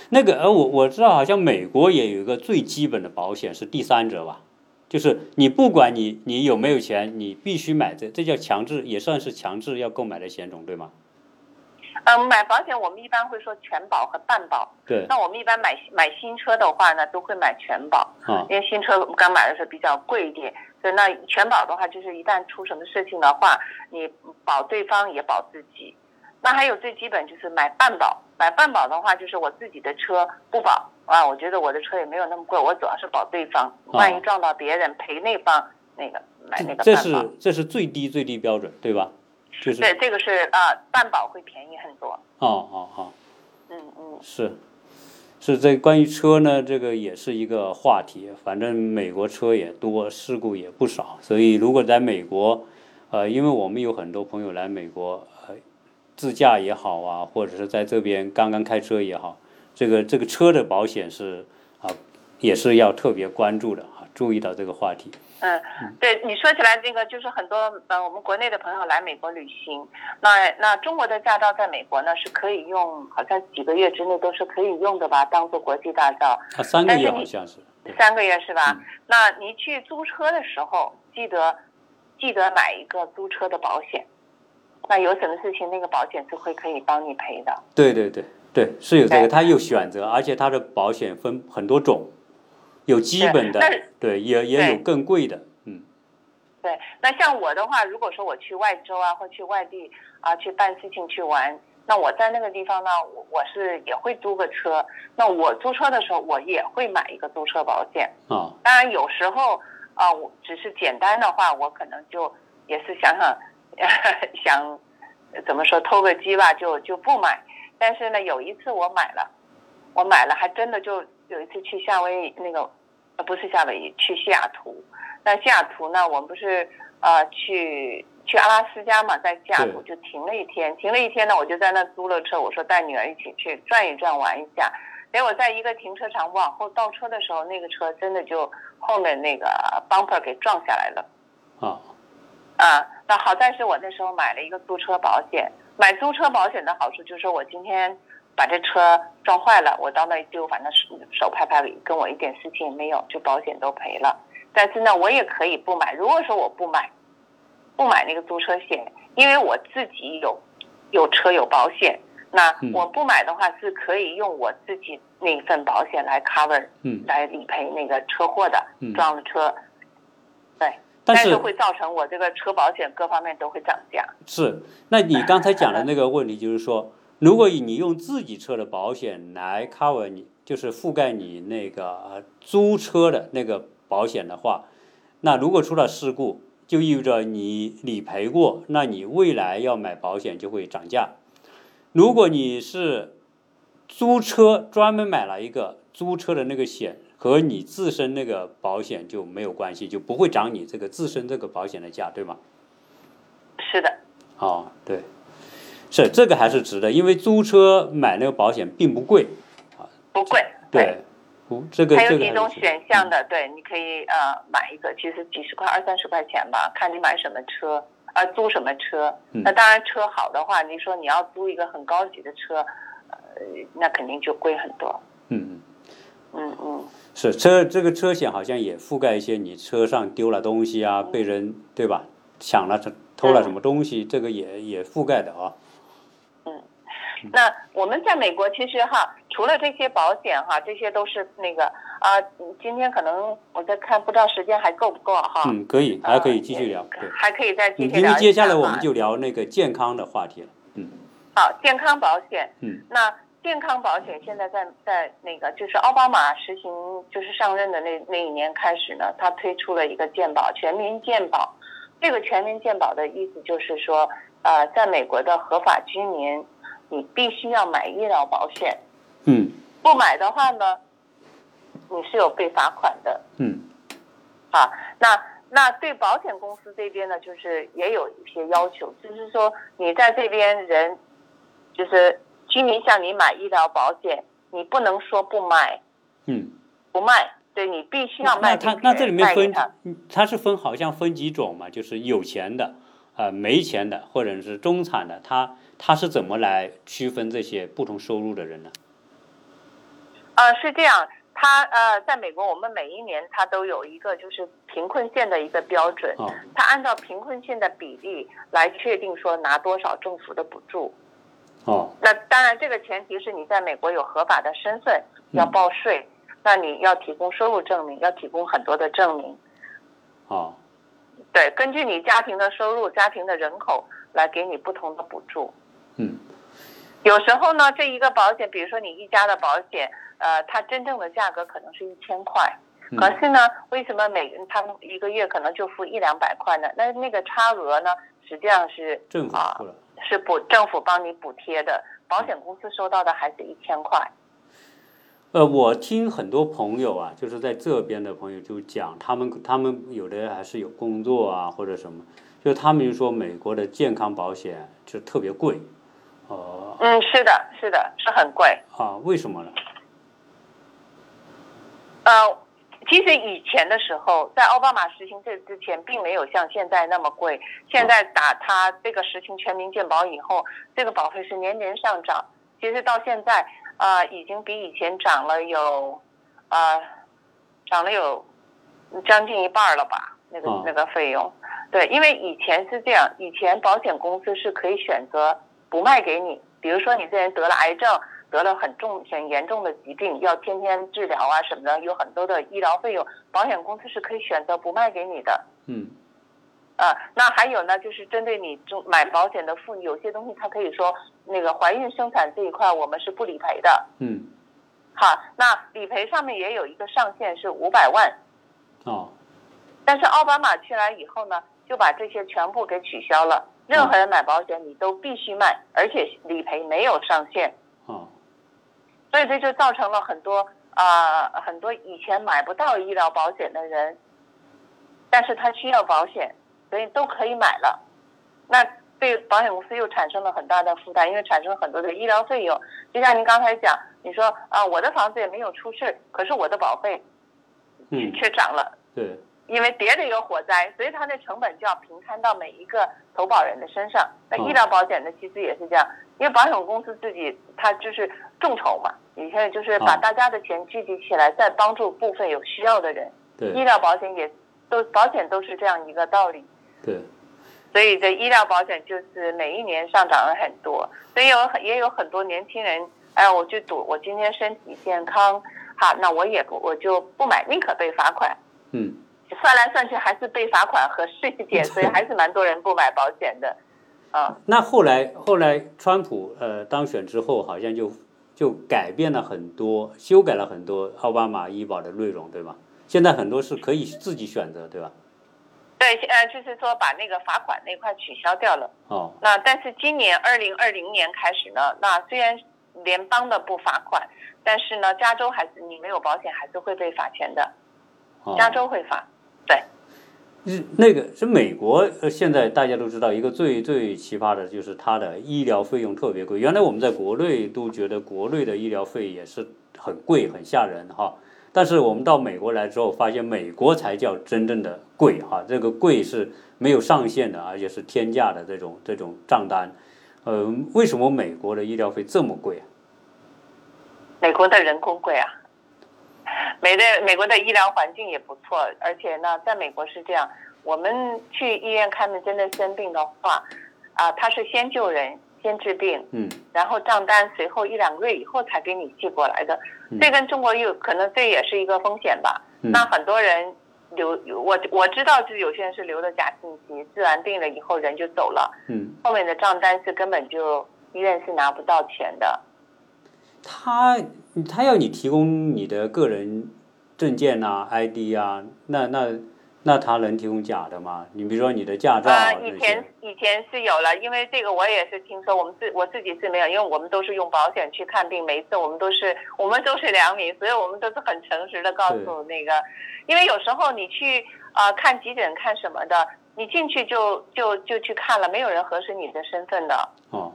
[SPEAKER 1] 那个呃，我我知道，好像美国也有一个最基本的保险是第三者吧，就是你不管你你有没有钱，你必须买这，这叫强制，也算是强制要购买的险种，对吗？
[SPEAKER 2] 嗯，买保险我们一般会说全保和半保。
[SPEAKER 1] 对。
[SPEAKER 2] 那我们一般买买新车的话呢，都会买全保。
[SPEAKER 1] 啊。
[SPEAKER 2] 因为新车刚买的时候比较贵一点，所以那全保的话，就是一旦出什么事情的话，你保对方也保自己。那还有最基本就是买半保，买半保的话就是我自己的车不保啊，我觉得我的车也没有那么贵，我主要是保对方，万一撞到别人赔那方那个买那个
[SPEAKER 1] 这是这是最低最低标准对吧？就是
[SPEAKER 2] 对这个是啊，半保会便宜很多。
[SPEAKER 1] 哦哦哦，
[SPEAKER 2] 嗯嗯，
[SPEAKER 1] 是是这关于车呢，这个也是一个话题。反正美国车也多，事故也不少，所以如果在美国，呃，因为我们有很多朋友来美国。自驾也好啊，或者是在这边刚刚开车也好，这个这个车的保险是啊，也是要特别关注的啊，注意到这个话题。
[SPEAKER 2] 嗯，对你说起来这个，就是很多呃，我们国内的朋友来美国旅行，那那中国的驾照在美国呢是可以用，好像几个月之内都是可以用的吧，当做国际驾照。
[SPEAKER 1] 啊，三个月好像是。
[SPEAKER 2] 三个月是吧？那你去租车的时候，记得记得买一个租车的保险。那有什么事情，那个保险是会可以帮你赔的。
[SPEAKER 1] 对对对对，是有这个，它有选择，而且它的保险分很多种，有基本的，对，也也有更贵的，嗯。
[SPEAKER 2] 对，那像我的话，如果说我去外州啊，或去外地啊，去办事情去玩，那我在那个地方呢，我我是也会租个车。那我租车的时候，我也会买一个租车保险。
[SPEAKER 1] 啊。
[SPEAKER 2] 当然有时候啊，我只是简单的话，我可能就也是想 想。想怎么说偷个鸡吧，就就不买。但是呢，有一次我买了，我买了，还真的就有一次去夏威夷那个，呃，不是夏威夷，去西雅图。那西雅图呢，我们不是呃去去阿拉斯加嘛，在西雅图就停了一天，停了一天呢，我就在那租了车，我说带女儿一起去转一转玩一下。结果在一个停车场往后倒车的时候，那个车真的就后面那个 bumper 给撞下来了。
[SPEAKER 1] 啊，
[SPEAKER 2] 啊，那好在是我那时候买了一个租车保险。买租车保险的好处就是说我今天把这车撞坏了，我到那一丢，反正手手拍拍，跟我一点事情也没有，就保险都赔了。但是呢，我也可以不买。如果说我不买，不买那个租车险，因为我自己有有车有保险，那
[SPEAKER 1] 嗯
[SPEAKER 2] 我不买的话是可以用我自己那份保险来 cover
[SPEAKER 1] 嗯，
[SPEAKER 2] 来理赔那个车祸的
[SPEAKER 1] 嗯
[SPEAKER 2] 撞了车。对，
[SPEAKER 1] 但是
[SPEAKER 2] 是会造成我这个车保险各方面都会涨价。
[SPEAKER 1] 是，那你刚才讲的那个问题就是说，如果你用自己车的保险来 cover 你，就是覆盖你那个呃租车的那个保险的话，那如果出了事故，就意味着你理赔过，那你未来要买保险就会涨价。如果你是租车专门买了一个租车的那个险，和你自身那个保险就没有关系，就不会涨你这个自身这个保险的价，对吗？
[SPEAKER 2] 是的，
[SPEAKER 1] 哦，对，是这个还是值的，因为租车买那个保险并不贵，啊
[SPEAKER 2] 不贵。
[SPEAKER 1] 对，不，这个
[SPEAKER 2] 还有几种选项的，对，你可以呃买一个，其实几十块、二三十块钱吧，看你买什么车，呃，租什么车。
[SPEAKER 1] 嗯
[SPEAKER 2] 那当然车好的话，你说你要租一个很高级的车，呃，那肯定就贵很多。
[SPEAKER 1] 嗯嗯，
[SPEAKER 2] 嗯嗯，
[SPEAKER 1] 是车这个车险好像也覆盖一些你车上丢了东西啊，被人对吧抢了偷了什么东西，这个也也覆盖的啊。
[SPEAKER 2] 那我们在美国其实哈，除了这些保险哈，这些都是那个啊、今天可能我在看，不知道时间还够不够哈。
[SPEAKER 1] 嗯，可以，还可以继续聊，
[SPEAKER 2] 还可以再继续聊因为
[SPEAKER 1] 接下来我们就聊那个健康的话题了。嗯
[SPEAKER 2] 好，健康保险。
[SPEAKER 1] 嗯。
[SPEAKER 2] 那健康保险现在在在那个就是奥巴马实行就是上任的那那一年开始呢，他推出了一个健保全民健保。这个全民健保的意思就是说，呃，在美国的合法居民，你必须要买医疗保险，
[SPEAKER 1] 嗯
[SPEAKER 2] 不买的话呢，你是有被罚款的。
[SPEAKER 1] 嗯
[SPEAKER 2] 啊，那那对保险公司这边呢，就是也有一些要求，就是说你在这边人，就是居民向你买医疗保险，你不能说不买
[SPEAKER 1] 嗯。
[SPEAKER 2] 不卖，对你必须要
[SPEAKER 1] 那
[SPEAKER 2] 卖给别人。
[SPEAKER 1] 它那这里面分
[SPEAKER 2] 他，
[SPEAKER 1] 是分好像分几种嘛，就是有钱的，呃，没钱的，或者是中产的，它它是怎么来区分这些不同收入的人呢？
[SPEAKER 2] 呃，是这样，他呃，在美国，我们每一年他都有一个就是贫困线的一个标准，他，按照贫困线的比例来确定说拿多少政府的补助。
[SPEAKER 1] 哦，
[SPEAKER 2] 那当然，这个前提是你在美国有合法的身份，要
[SPEAKER 1] 嗯
[SPEAKER 2] 报税，那你要提供收入证明，要提供很多的证明。
[SPEAKER 1] 哦，
[SPEAKER 2] 对，根据你家庭的收入、家庭的人口来给你不同的补助。
[SPEAKER 1] 嗯
[SPEAKER 2] 有时候呢，这一个保险，比如说你一家的保险，呃，它真正的价格可能是一千块，可
[SPEAKER 1] 嗯
[SPEAKER 2] 是呢，为什么每他们一个月可能就付一两百块呢？那那个差额呢，实际上是
[SPEAKER 1] 政府。
[SPEAKER 2] 是补政府帮你补贴的，保险公司收到的还是一千块。
[SPEAKER 1] 呃，我听很多朋友啊，就是在这边的朋友就讲，他们他们有的还是有工作啊或者什么，就他们就说美国的健康保险就特别贵，呃
[SPEAKER 2] 嗯，是的，是的，是很贵。
[SPEAKER 1] 啊，为什么呢？
[SPEAKER 2] 呃，其实以前的时候，在奥巴马实行这之前，并没有像现在那么贵。现在打他这个实行全民健保以后，这个保费是年年上涨。其实到现在啊、呃已经比以前涨了有，呃，涨了有将近一半了吧？那个、
[SPEAKER 1] 哦
[SPEAKER 2] 那个费用。对，因为以前是这样，以前保险公司是可以选择不卖给你，比如说你这人得了癌症，得了很重很严重的疾病，要天天治疗啊什么的，有很多的医疗费用，保险公司是可以选择不卖给你的。
[SPEAKER 1] 嗯
[SPEAKER 2] 啊，那还有呢，就是针对你中买保险的妇女，有些东西它可以说那个怀孕生产这一块我们是不理赔的。
[SPEAKER 1] 嗯
[SPEAKER 2] 好，那理赔上面也有一个上限是五百万，
[SPEAKER 1] 哦
[SPEAKER 2] 但是奥巴马去来以后呢，就把这些全部给取消了。任何人买保险你都必须卖，而且理赔没有上限。
[SPEAKER 1] 哦
[SPEAKER 2] 所以这就造成了很多啊、很多以前买不到医疗保险的人，但是他需要保险，所以都可以买了。那对保险公司又产生了很大的负担，因为产生很多的医疗费用。就像您刚才讲，你说啊，我的房子也没有出事，可是我的保费
[SPEAKER 1] 嗯，
[SPEAKER 2] 却涨了。
[SPEAKER 1] 对，
[SPEAKER 2] 因为别的有火灾，所以它的成本就要平摊到每一个投保人的身上。那
[SPEAKER 1] 哦
[SPEAKER 2] 医疗保险呢，其实也是这样，因为保险公司自己它就是众筹嘛，你现在就是把
[SPEAKER 1] 哦
[SPEAKER 2] 大家的钱聚集起来，再帮助部分有需要的人。
[SPEAKER 1] 对医，
[SPEAKER 2] 疗保险也都保险都是这样一个道理，
[SPEAKER 1] 对，
[SPEAKER 2] 所以这医疗保险就是每一年上涨了很多，所以有很也有很多年轻人，哎，我去赌，我今天身体健康，好，那我也不我就不买，宁可被罚款。
[SPEAKER 1] 嗯，
[SPEAKER 2] 算来算去还是被罚款合适一点，所以还是蛮多人不买保险的。啊，
[SPEAKER 1] 那后来后来川普呃当选之后，好像就就改变了很多，修改了很多奥巴马医保的内容，对吧？现在很多是可以自己选择，对吧？
[SPEAKER 2] 对，呃，就是说把那个罚款那块取消掉了。
[SPEAKER 1] 哦，
[SPEAKER 2] 那但是今年二零二零年开始呢，那虽然联邦的不罚款，但是呢，加州还是你没有保险还是会被罚钱的，
[SPEAKER 1] 哦
[SPEAKER 2] 加州会罚。对，
[SPEAKER 1] 是那个是美国，呃，现在大家都知道一个最最奇葩的就是它的医疗费用特别贵。原来我们在国内都觉得国内的医疗费也是很贵很吓人哈，但是我们到美国来之后，发现美国才叫真正的贵哈，这个贵是没有上限的，而且是天价的这种这种账单。呃，为什么美国的医疗费这么贵啊？
[SPEAKER 2] 美国的人工贵啊，美的美国的医疗环境也不错，而且呢，在美国是这样，我们去医院看病真的生病的话，啊，他是先救人，先治病，
[SPEAKER 1] 嗯
[SPEAKER 2] 然后账单随后一两个月以后才给你寄过来的，
[SPEAKER 1] 嗯
[SPEAKER 2] 这跟中国有可能这也是一个风险吧。
[SPEAKER 1] 嗯
[SPEAKER 2] 那很多人留我我知道，就是有些人是留了假信息，治完病了以后人就走了，
[SPEAKER 1] 嗯，
[SPEAKER 2] 后面的账单是根本就医院是拿不到钱的。
[SPEAKER 1] 他他要你提供你的个人证件呐、ID 啊，那那那他能提供假的吗？你比如说你的驾照
[SPEAKER 2] 啊，以前以前是有了，因为这个我也是听说，我们自我自己是没有，因为我们都是用保险去看病，每一次我们都是我们都是良民，所以我们都是很诚实的告诉那个，因为有时候你去啊、呃看急诊看什么的，你进去就就就去看了，没有人核实你的身份的。
[SPEAKER 1] 哦，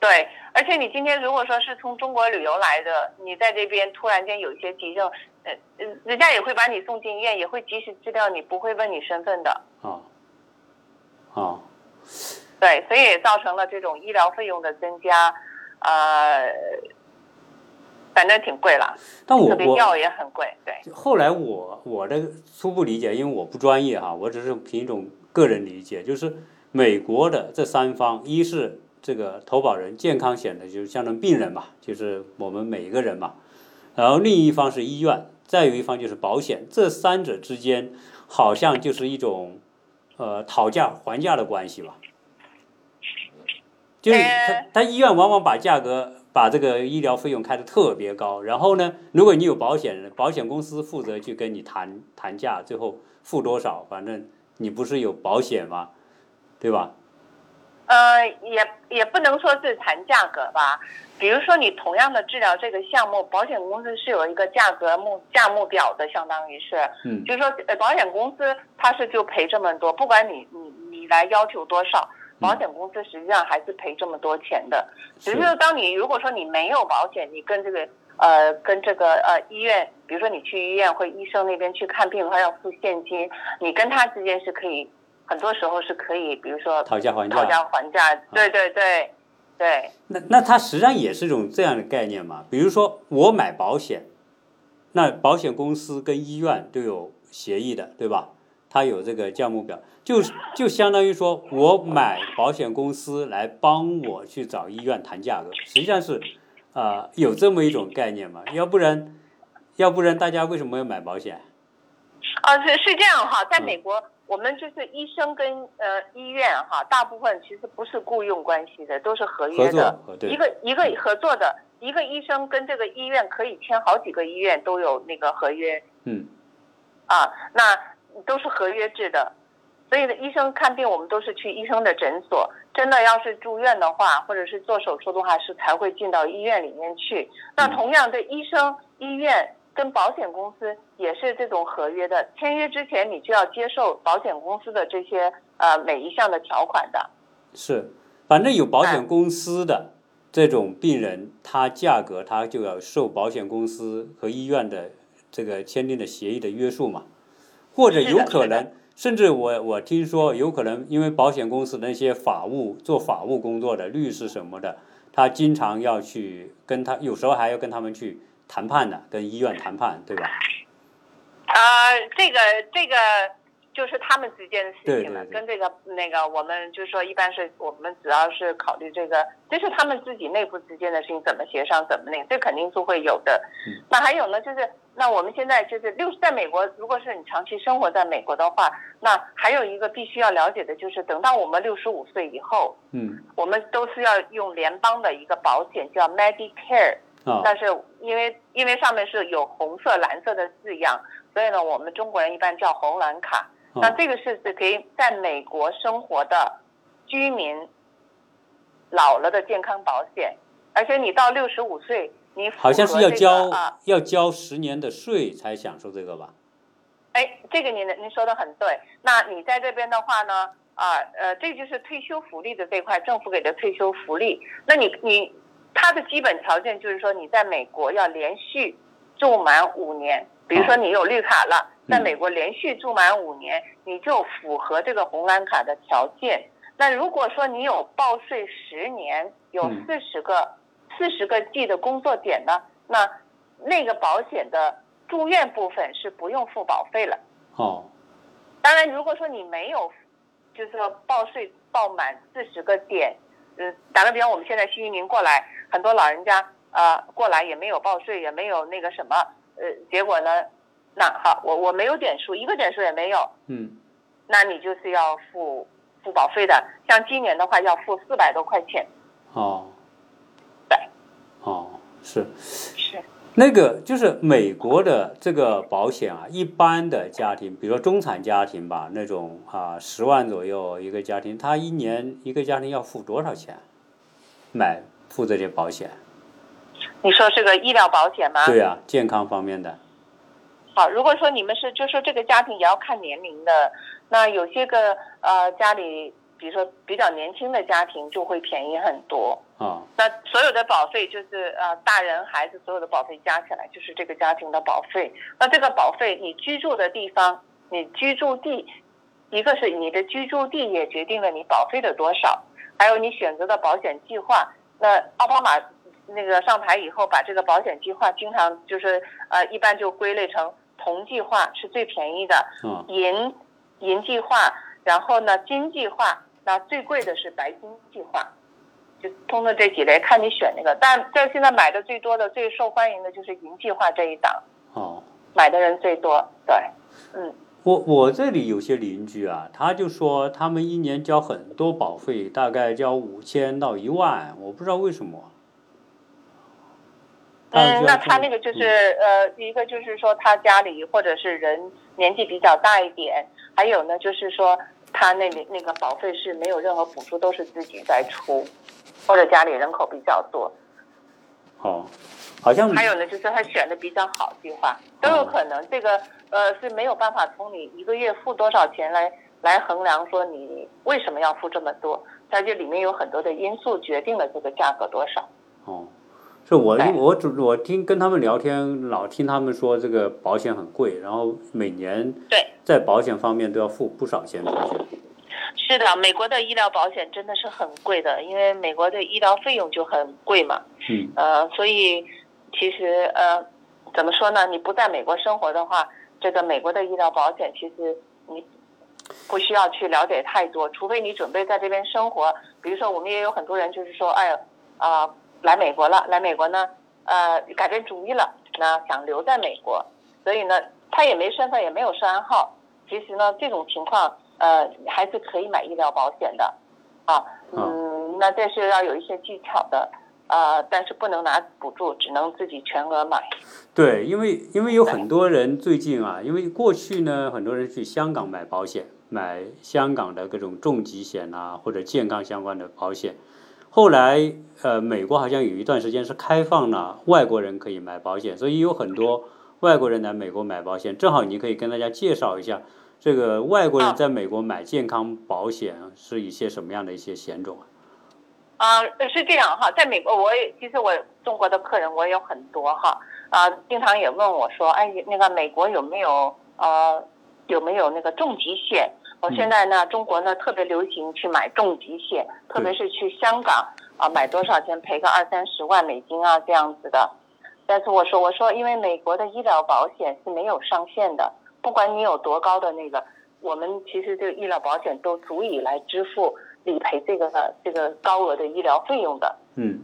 [SPEAKER 2] 对，而且你今天如果说是从中国旅游来的，你在这边突然间有一些急症，呃，呃人家也会把你送进医院，也会及时治疗你，不会问你身份的。
[SPEAKER 1] 哦，哦，
[SPEAKER 2] 对，所以也造成了这种医疗费用的增加，呃，反正挺贵了，
[SPEAKER 1] 但我我
[SPEAKER 2] 特别药也很贵。对，
[SPEAKER 1] 后来我我的初步理解，因为我不专业哈，我只是凭一种个人理解，就是美国的这三方，一是这个投保人健康险的，就是相当于病人嘛，就是我们每一个人嘛，然后另一方是医院，再有一方就是保险，这三者之间好像就是一种呃讨价还价的关系吧。就是他
[SPEAKER 2] 呃
[SPEAKER 1] 他医院往往把价格把这个医疗费用开的特别高，然后呢，如果你有保险，保险公司负责去跟你谈谈价，最后付多少，反正你不是有保险吗？对吧？
[SPEAKER 2] 呃，也也不能说是谈价格吧。比如说你同样的治疗这个项目，保险公司是有一个价格目价目表的，相当于是，
[SPEAKER 1] 嗯
[SPEAKER 2] 就是说，呃，保险公司它是就赔这么多，不管你你你来要求多少，保险公司实际上还是赔这么多钱的。只是说当你如果说你没有保险，你跟这个呃跟这个呃医院，比如说你去医院或医生那边去看病的话要付现金，你跟他之间是可以，很多时候是可以，比如说
[SPEAKER 1] 讨价还价
[SPEAKER 2] 讨
[SPEAKER 1] 价。
[SPEAKER 2] 还价，对对对对，
[SPEAKER 1] 那那它实际上也是一种这样的概念嘛。比如说我买保险，那保险公司跟医院都有协议的，对吧？它有这个价目表，就就相当于说我买保险公司来帮我去找医院谈价格，实际上是啊、呃有这么一种概念嘛。要不然，要不然大家为什么要买保险？
[SPEAKER 2] 啊，是是这样哈，在
[SPEAKER 1] 嗯
[SPEAKER 2] 美国，我们就是医生跟呃医院哈，大部分其实不是雇佣关系的，都是合约的，一个一个合作的，一个医生跟这个医院可以签好几个医院都有那个合约。
[SPEAKER 1] 嗯。
[SPEAKER 2] 啊，那都是合约制的。所以呢，医生看病我们都是去医生的诊所，真的要是住院的话，或者是做手术的话，是才会进到医院里面去。那
[SPEAKER 1] 嗯
[SPEAKER 2] 同样的，医生、医院跟保险公司也是这种合约的，签约之前你就要接受保险公司的这些呃每一项的条款的。
[SPEAKER 1] 是，反正有保险公司的这种病人，他价格他就要受保险公司和医院的这个签订的协议的约束嘛，或者有可能，甚至我我听说有可能，因为保险公司的那些法务做法务工作的律师什么的，他经常要去跟他，有时候还要跟他们去谈判的，跟医院谈判，对吧？
[SPEAKER 2] 啊，这个这个就是他们之间的事情了，
[SPEAKER 1] 对对对
[SPEAKER 2] 跟这个那个我们就是说，一般是我们主要是考虑这个，这是他们自己内部之间的事情，怎么协商，怎么那个，这肯定是会有的。
[SPEAKER 1] 嗯
[SPEAKER 2] 那还有呢，就是那我们现在就是六在美国，如果是你长期生活在美国的话，那还有一个必须要了解的就是，等到我们六十五岁以后，
[SPEAKER 1] 嗯，
[SPEAKER 2] 我们都是要用联邦的一个保险叫 Medicare。
[SPEAKER 1] 啊，
[SPEAKER 2] 但是因为因为上面是有红色、蓝色的字样，所以呢，我们中国人一般叫红蓝卡。
[SPEAKER 1] 哦
[SPEAKER 2] 那这个是指给在美国生活的居民老了的健康保险，而且你到六十五岁，你
[SPEAKER 1] 好像是要交
[SPEAKER 2] 啊，
[SPEAKER 1] 要交十年的税才享受这个吧？
[SPEAKER 2] 哎，这个您您说的很对。那你在这边的话呢，啊呃，这就是退休福利的这块，政府给的退休福利。那你你它的基本条件就是说，你在美国要连续住满五年，比如说你有绿卡了，在美国连续住满五年，你就符合这个红蓝卡的条件。那如果说你有报税十年，有
[SPEAKER 1] 嗯
[SPEAKER 2] 四十个四十个 G 的工作点呢，那那个保险的住院部分是不用付保费了。
[SPEAKER 1] 哦，
[SPEAKER 2] 当然，如果说你没有，就是说报税报满四十个点，嗯，打个比方，我们现在新移民过来，很多老人家呃过来也没有报税，也没有那个什么，呃，结果呢，那好，我我没有点数，一个点数也没有，
[SPEAKER 1] 嗯，
[SPEAKER 2] 那你就是要付付保费的。像今年的话，要付四百多块钱。
[SPEAKER 1] 哦，
[SPEAKER 2] 对，
[SPEAKER 1] 哦，是。
[SPEAKER 2] 是。
[SPEAKER 1] 那个就是美国的这个保险啊，一般的家庭，比如说中产家庭吧，那种啊十万左右一个家庭，他一年一个家庭要付多少钱买付这些保险？
[SPEAKER 2] 你说这个医疗保险吗？
[SPEAKER 1] 对啊，健康方面的，
[SPEAKER 2] 好，如果说你们是，就说这个家庭也要看年龄的，那有些个呃家里，比如说比较年轻的家庭就会便宜很多。
[SPEAKER 1] 啊
[SPEAKER 2] 那所有的保费就是呃大人孩子所有的保费加起来就是这个家庭的保费。那这个保费你居住的地方，你居住地，一个是你的居住地也决定了你保费的多少，还有你选择的保险计划。那奥巴马那个上台以后，把这个保险计划经常就是呃一般就归类成铜计划是最便宜的，
[SPEAKER 1] 啊
[SPEAKER 2] 银银计划，然后呢金计划，那最贵的是白金计划，就通过这几类看你选哪个。但在现在买的最多的、最受欢迎的就是银计划这一档，
[SPEAKER 1] 哦。
[SPEAKER 2] 买的人最多。对，嗯，
[SPEAKER 1] 我我这里有些邻居啊，他就说他们一年交很多保费，大概交五千到一万，我不知道为什么。
[SPEAKER 2] 嗯，那他那个就是呃，一个就是说他家里或者是人年纪比较大一点，还有呢就是说他那里那个保费是没有任何补助，都是自己在出，或者家里人口比较多。
[SPEAKER 1] 哦，好像
[SPEAKER 2] 还有呢，就是他选的比较好计划都有可能。这个呃是没有办法从你一个月付多少钱来来衡量，说你为什么要付这么多，在这里面有很多的因素决定了这个价格多少。
[SPEAKER 1] 哦，是我我主我听跟他们聊天，老听他们说这个保险很贵，然后每年
[SPEAKER 2] 对，
[SPEAKER 1] 在保险方面都要付不少钱出去。
[SPEAKER 2] 是的，美国的医疗保险真的是很贵的，因为美国的医疗费用就很贵嘛。
[SPEAKER 1] 嗯
[SPEAKER 2] 呃，所以其实呃，怎么说呢？你不在美国生活的话，这个美国的医疗保险其实你不需要去了解太多，除非你准备在这边生活。比如说，我们也有很多人就是说，哎呀，啊、来美国了，来美国呢，呃，改变主意了，那想留在美国，所以呢，他也没身份，也没有涉案号。其实呢，这种情况，呃，还是可以买医疗保险的，啊，嗯，那这是要有一些技巧的。呃，但是不能拿补助，只能自己全额买。
[SPEAKER 1] 对，因为因为有很多人最近啊，因为过去呢，很多人去香港买保险，买香港的各种重疾险啊，或者健康相关的保险。后来，呃，美国好像有一段时间是开放了外国人可以买保险，所以有很多外国人来美国买保险。正好你可以跟大家介绍一下这个外国人在美国买健康保险是一些什么样的一些险种啊？
[SPEAKER 2] 啊，是这样哈，在美国我也其实我中国的客人我也有很多哈啊，经常也问我说，哎，那个美国有没有呃有没有那个重疾险？我现在呢，中国呢特别流行去买重疾险，特别是去香港啊，买多少钱赔个二三十万美金啊这样子的。但是我说我说，因为美国的医疗保险是没有上限的，不管你有多高的那个，我们其实这个医疗保险都足以来支付理赔这个这个高额的医疗费用的。
[SPEAKER 1] 嗯，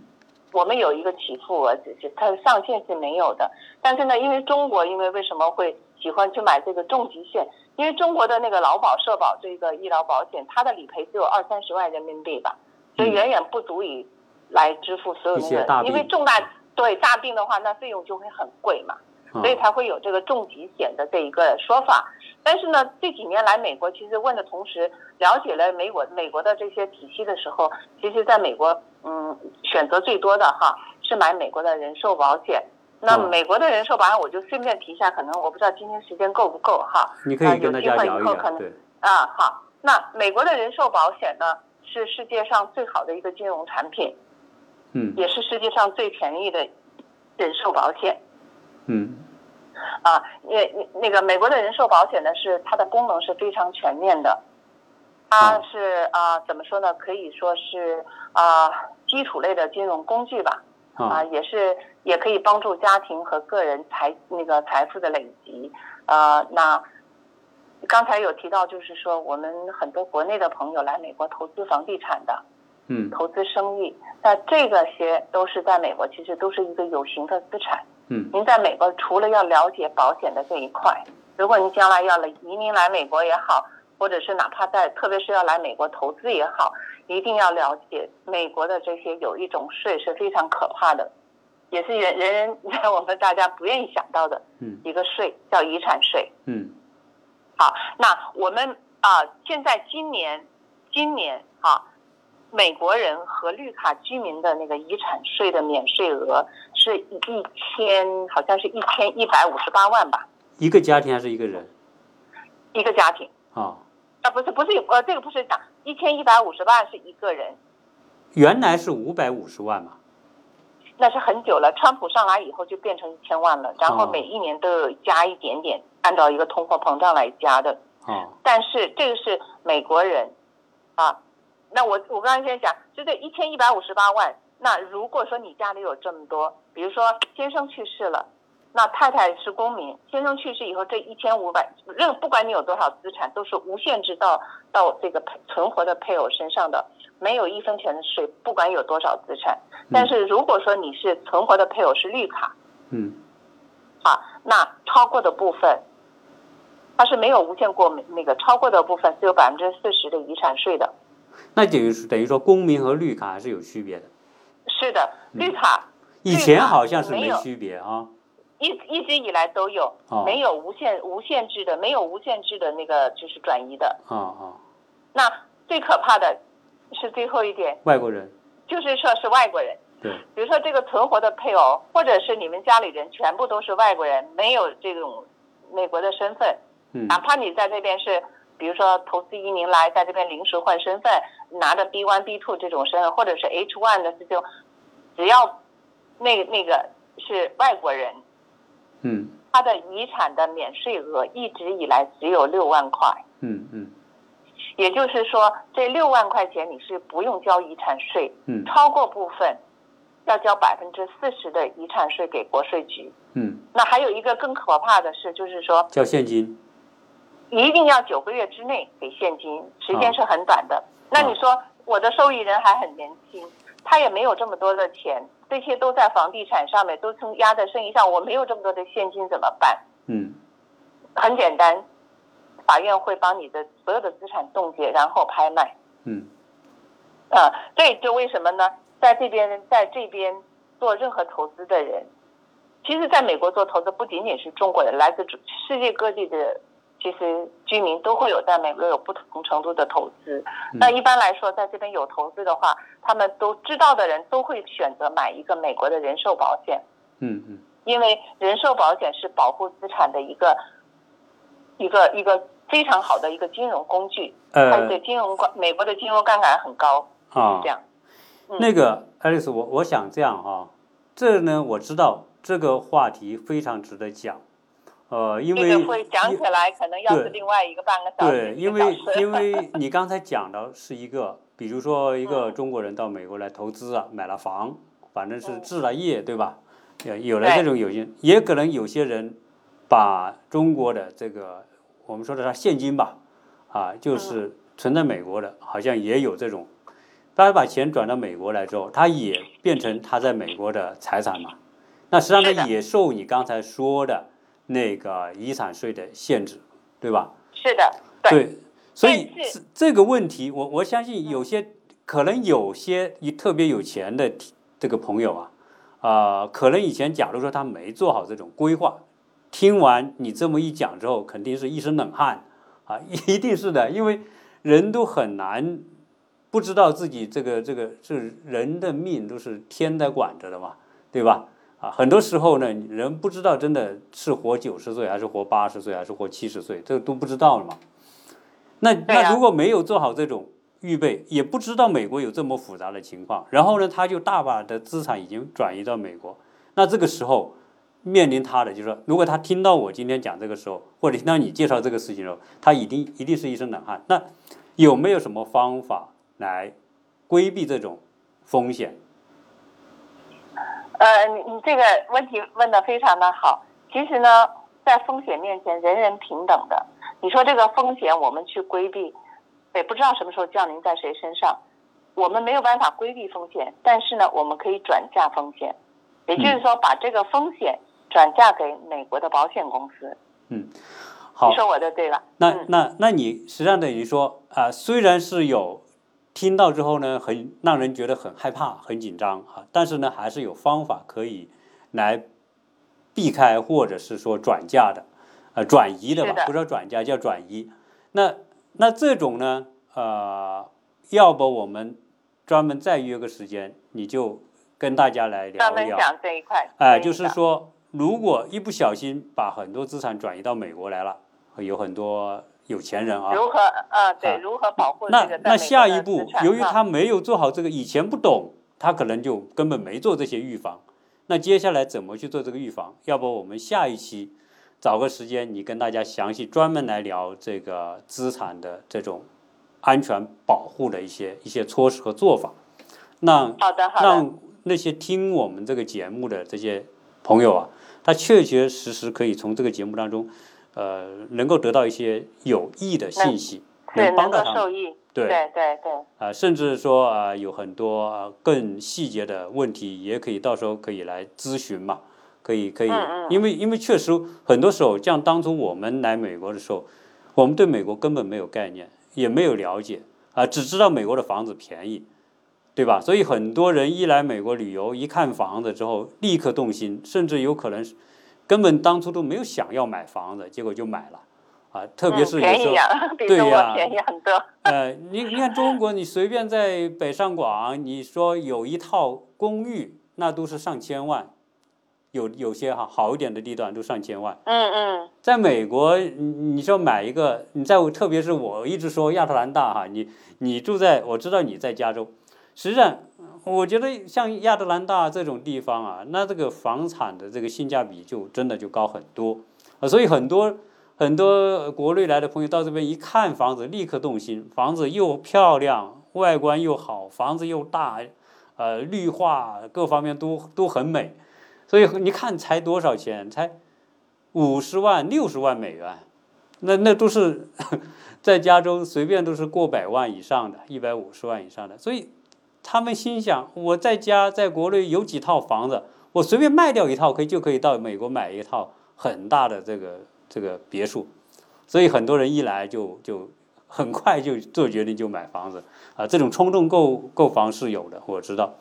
[SPEAKER 2] 我们有一个起付额，就是它的上限是没有的。但是呢，因为中国因为为什么会喜欢去买这个重疾险？因为中国的那个劳保、社保这个医疗保险，它的理赔只有二三十万人民币吧，所以远远不足以来支付所有那个，因为重大对大病的话，那费用就会很贵嘛，所以才会有这个重疾险的这一个说法。但是呢，这几年来美国其实问的同时，了解了美国美国的这些体系的时候，其实在美国，嗯，选择最多的哈是买美国的人寿保险。那美国的人寿保险，我就顺便提一下，可能我不知道今天时间够不够哈。
[SPEAKER 1] 你可以跟大家聊一聊。对。
[SPEAKER 2] 啊，好。那美国的人寿保险呢，是世界上最好的一个金融产品。
[SPEAKER 1] 嗯。
[SPEAKER 2] 也是世界上最便宜的人寿保险。
[SPEAKER 1] 嗯。
[SPEAKER 2] 啊，那那个美国的人寿保险呢，是它的功能是非常全面的。它是啊，怎么说呢？可以说是啊，基础类的金融工具吧。啊，也是也可以帮助家庭和个人财那个财富的累积。呃，那刚才有提到，就是说我们很多国内的朋友来美国投资房地产的，
[SPEAKER 1] 嗯，
[SPEAKER 2] 投资生意，那这个些都是在美国，其实都是一个有形的资产。
[SPEAKER 1] 嗯，
[SPEAKER 2] 您在美国除了要了解保险的这一块，如果您将来要来移民来美国也好，或者是哪怕在特别是要来美国投资也好。一定要了解美国的这些有一种税是非常可怕的，也是人人人我们大家不愿意想到的一个税，叫遗产税。
[SPEAKER 1] 嗯，
[SPEAKER 2] 好，那我们啊，现在今年今年啊，美国人和绿卡居民的那个遗产税的免税额是一千，好像是一千一百五十八万吧？
[SPEAKER 1] 一个家庭还是一个人？
[SPEAKER 2] 一个家庭。
[SPEAKER 1] 啊。
[SPEAKER 2] 啊，不是不是，呃，这个不是讲一千一百五十万是一个人，
[SPEAKER 1] 原来是五百五十万嘛，
[SPEAKER 2] 那是很久了。川普上来以后就变成一千万了，然后每一年都有加一点点，按照一个通货膨胀来加的。
[SPEAKER 1] 哦，
[SPEAKER 2] 但是这个是美国人，啊，那我我刚才先讲，就这一千一百五十八万，那如果说你家里有这么多，比如说先生去世了。那太太是公民，先生去世以后，这一千五百，任不管你有多少资产，都是无限制到到这个存活的配偶身上的，没有一分钱的税，不管有多少资产。但是如果说你是存活的配偶是绿卡，
[SPEAKER 1] 嗯，
[SPEAKER 2] 啊，那超过的部分，它是没有无限过那个超过的部分是有百分之四十的遗产税的。
[SPEAKER 1] 那等于等于说公民和绿卡还是有区别的。
[SPEAKER 2] 是的，绿卡
[SPEAKER 1] 以前好像是没区别啊。
[SPEAKER 2] 一一直以来都有，没有无限无限制的，没有无限制的那个就是转移的。
[SPEAKER 1] 啊啊。
[SPEAKER 2] 那最可怕的是最后一点，
[SPEAKER 1] 外国人，
[SPEAKER 2] 就是说是外国人。
[SPEAKER 1] 对。
[SPEAKER 2] 比如说这个存活的配偶，或者是你们家里人全部都是外国人，没有这种美国的身份。
[SPEAKER 1] 嗯。
[SPEAKER 2] 哪怕你在这边是，比如说投资移民来，在这边临时换身份，拿着 B one B two 这种身份，或者是 H one 的这种，只要那那个是外国人。
[SPEAKER 1] 嗯，
[SPEAKER 2] 他的遗产的免税额一直以来只有六万块。
[SPEAKER 1] 嗯嗯，
[SPEAKER 2] 也就是说，这六万块钱你是不用交遗产税。
[SPEAKER 1] 嗯，
[SPEAKER 2] 超过部分要交百分之四十的遗产税给国税局。
[SPEAKER 1] 嗯，
[SPEAKER 2] 那还有一个更可怕的是，就是说
[SPEAKER 1] 交现金，
[SPEAKER 2] 一定要九个月之内给现金，时间是很短的。那你说我的受益人还很年轻，他也没有这么多的钱。这些都在房地产上面，都从压在生意上。我没有这么多的现金怎么办？
[SPEAKER 1] 嗯，
[SPEAKER 2] 很简单，法院会帮你的所有的资产冻结，然后拍卖。
[SPEAKER 1] 嗯，
[SPEAKER 2] 啊，这就为什么呢？在这边，在这边做任何投资的人，其实在美国做投资不仅仅是中国人，来自世界各地的。其实居民都会有在美国有不同程度的投资。那一般来说，在这边有投资的话，他们都知道的人都会选择买一个美国的人寿保险。
[SPEAKER 1] 嗯嗯。
[SPEAKER 2] 因为人寿保险是保护资产的一个一个一个非常好的一个金融工具，它
[SPEAKER 1] 呃
[SPEAKER 2] 的金融杠美国的金融杠杆很高，
[SPEAKER 1] 啊
[SPEAKER 2] 这，样。嗯
[SPEAKER 1] 那个爱丽丝，我我想这样哈、这呢我知道这个话题非常值得讲，呃，因为
[SPEAKER 2] 这个会讲起来，可能要是
[SPEAKER 1] 对
[SPEAKER 2] 另外一个半个小时。
[SPEAKER 1] 对，因为因 为你刚才讲的是一个，比如说一个
[SPEAKER 2] 嗯
[SPEAKER 1] 中国人到美国来投资啊，买了房，反正是
[SPEAKER 2] 嗯
[SPEAKER 1] 置了业，对吧？有有了这种有些，也可能有些人把中国的这个我们说的它现金吧，啊，
[SPEAKER 2] 嗯
[SPEAKER 1] 就是存在美国的，好像也有这种，他把钱转到美国来之后，他也变成他在美国的财产嘛。那实际上呢，也受你刚才说的那个遗产税的限制，对吧？
[SPEAKER 2] 是的，对，
[SPEAKER 1] 对，所以这这个问题，我我相信有些可能有些一特别有钱的这个朋友啊，啊、可能以前假如说他没做好这种规划，听完你这么一讲之后，肯定是一身冷汗啊，一定是的，因为人都很难不知道自己这个这个是人的命都是天在管着的嘛，对吧？啊，很多时候呢，人不知道真的是活九十岁，还是活八十岁，还是活七十岁，这都不知道了嘛。那那如果没有做好这种预备，也不知道美国有这么复杂的情况，然后呢，他就大把的资产已经转移到美国，那这个时候面临他的就是说，如果他听到我今天讲这个时候，或者听到你介绍这个事情的时候，他一定一定是一身冷汗。那有没有什么方法来规避这种风险？
[SPEAKER 2] 呃，你你这个问题问的非常的好。其实呢，在风险面前，人人平等的。你说这个风险我们去规避，也不知道什么时候降临在谁身上。我们没有办法规避风险，但是呢，我们可以转嫁风险，也就是说，把这个风险转嫁给美国的保险公司。
[SPEAKER 1] 嗯好
[SPEAKER 2] 你，说我的对了？
[SPEAKER 1] 那
[SPEAKER 2] 嗯
[SPEAKER 1] 那那你实际上等于说啊、虽然是有听到之后呢，很让人觉得很害怕、很紧张啊，但是呢，还是有方法可以来避开或者是说转嫁的，呃，转移的吧，不叫转嫁，叫转移。那那这种呢，呃，要不我们专门再约个时间，你就跟大家来聊一聊。
[SPEAKER 2] 讲这一块。
[SPEAKER 1] 哎，就是说，如果一不小心把很多资产转移到美国来了，有很多有钱人啊，
[SPEAKER 2] 如何啊对、
[SPEAKER 1] 啊
[SPEAKER 2] 如何保护
[SPEAKER 1] 那那下一步由于他没有做好这个，以前不懂，他可能就根本没做这些预防。那接下来怎么去做这个预防？要不我们下一期找个时间，你跟大家详细专门来聊这个资产的这种安全保护的一些一些措施和做法，让
[SPEAKER 2] 好的好的。
[SPEAKER 1] 让那些听我们这个节目的这些朋友啊，他确确实实可以从这个节目当中，呃，能够得到一些有益的信息，
[SPEAKER 2] 是
[SPEAKER 1] 能帮到他们。对。
[SPEAKER 2] 对对对，
[SPEAKER 1] 啊、甚至说啊、有很多啊更细节的问题，也可以到时候可以来咨询嘛，可以可以，
[SPEAKER 2] 嗯嗯。
[SPEAKER 1] 因为因为确实很多时候，像当初我们来美国的时候，我们对美国根本没有概念，也没有了解啊、只知道美国的房子便宜，对吧？所以很多人一来美国旅游，一看房子之后立刻动心，甚至有可能是根本当初都没有想要买房子，结果就买了啊，特别
[SPEAKER 2] 嗯
[SPEAKER 1] 是有时候。对呀
[SPEAKER 2] 便宜很多。
[SPEAKER 1] 呃，你你看中国，你随便在北上广，你说有一套公寓，那都是上千万，有有些哈好一点的地段都上千万。
[SPEAKER 2] 嗯嗯，
[SPEAKER 1] 在美国，你你说买一个，你在特别是我一直说亚特兰大哈，你你住在我知道你在加州，实际上我觉得像亚特兰大这种地方啊，那这个房产的这个性价比就真的就高很多啊，所以很多很多国内来的朋友到这边一看房子，立刻动心，房子又漂亮，外观又好，房子又大，呃，绿化各方面都都很美，所以你看才多少钱？才五十万、六十万美元，那那都是 在加州随便都是过百万以上的，一百五十万以上的。所以他们心想，我在家在国内有几套房子，我随便卖掉一套，可以就可以到美国买一套很大的这个这个别墅。所以很多人一来就就很快就做决定就买房子。啊，这种冲动购购房是有的，我知道。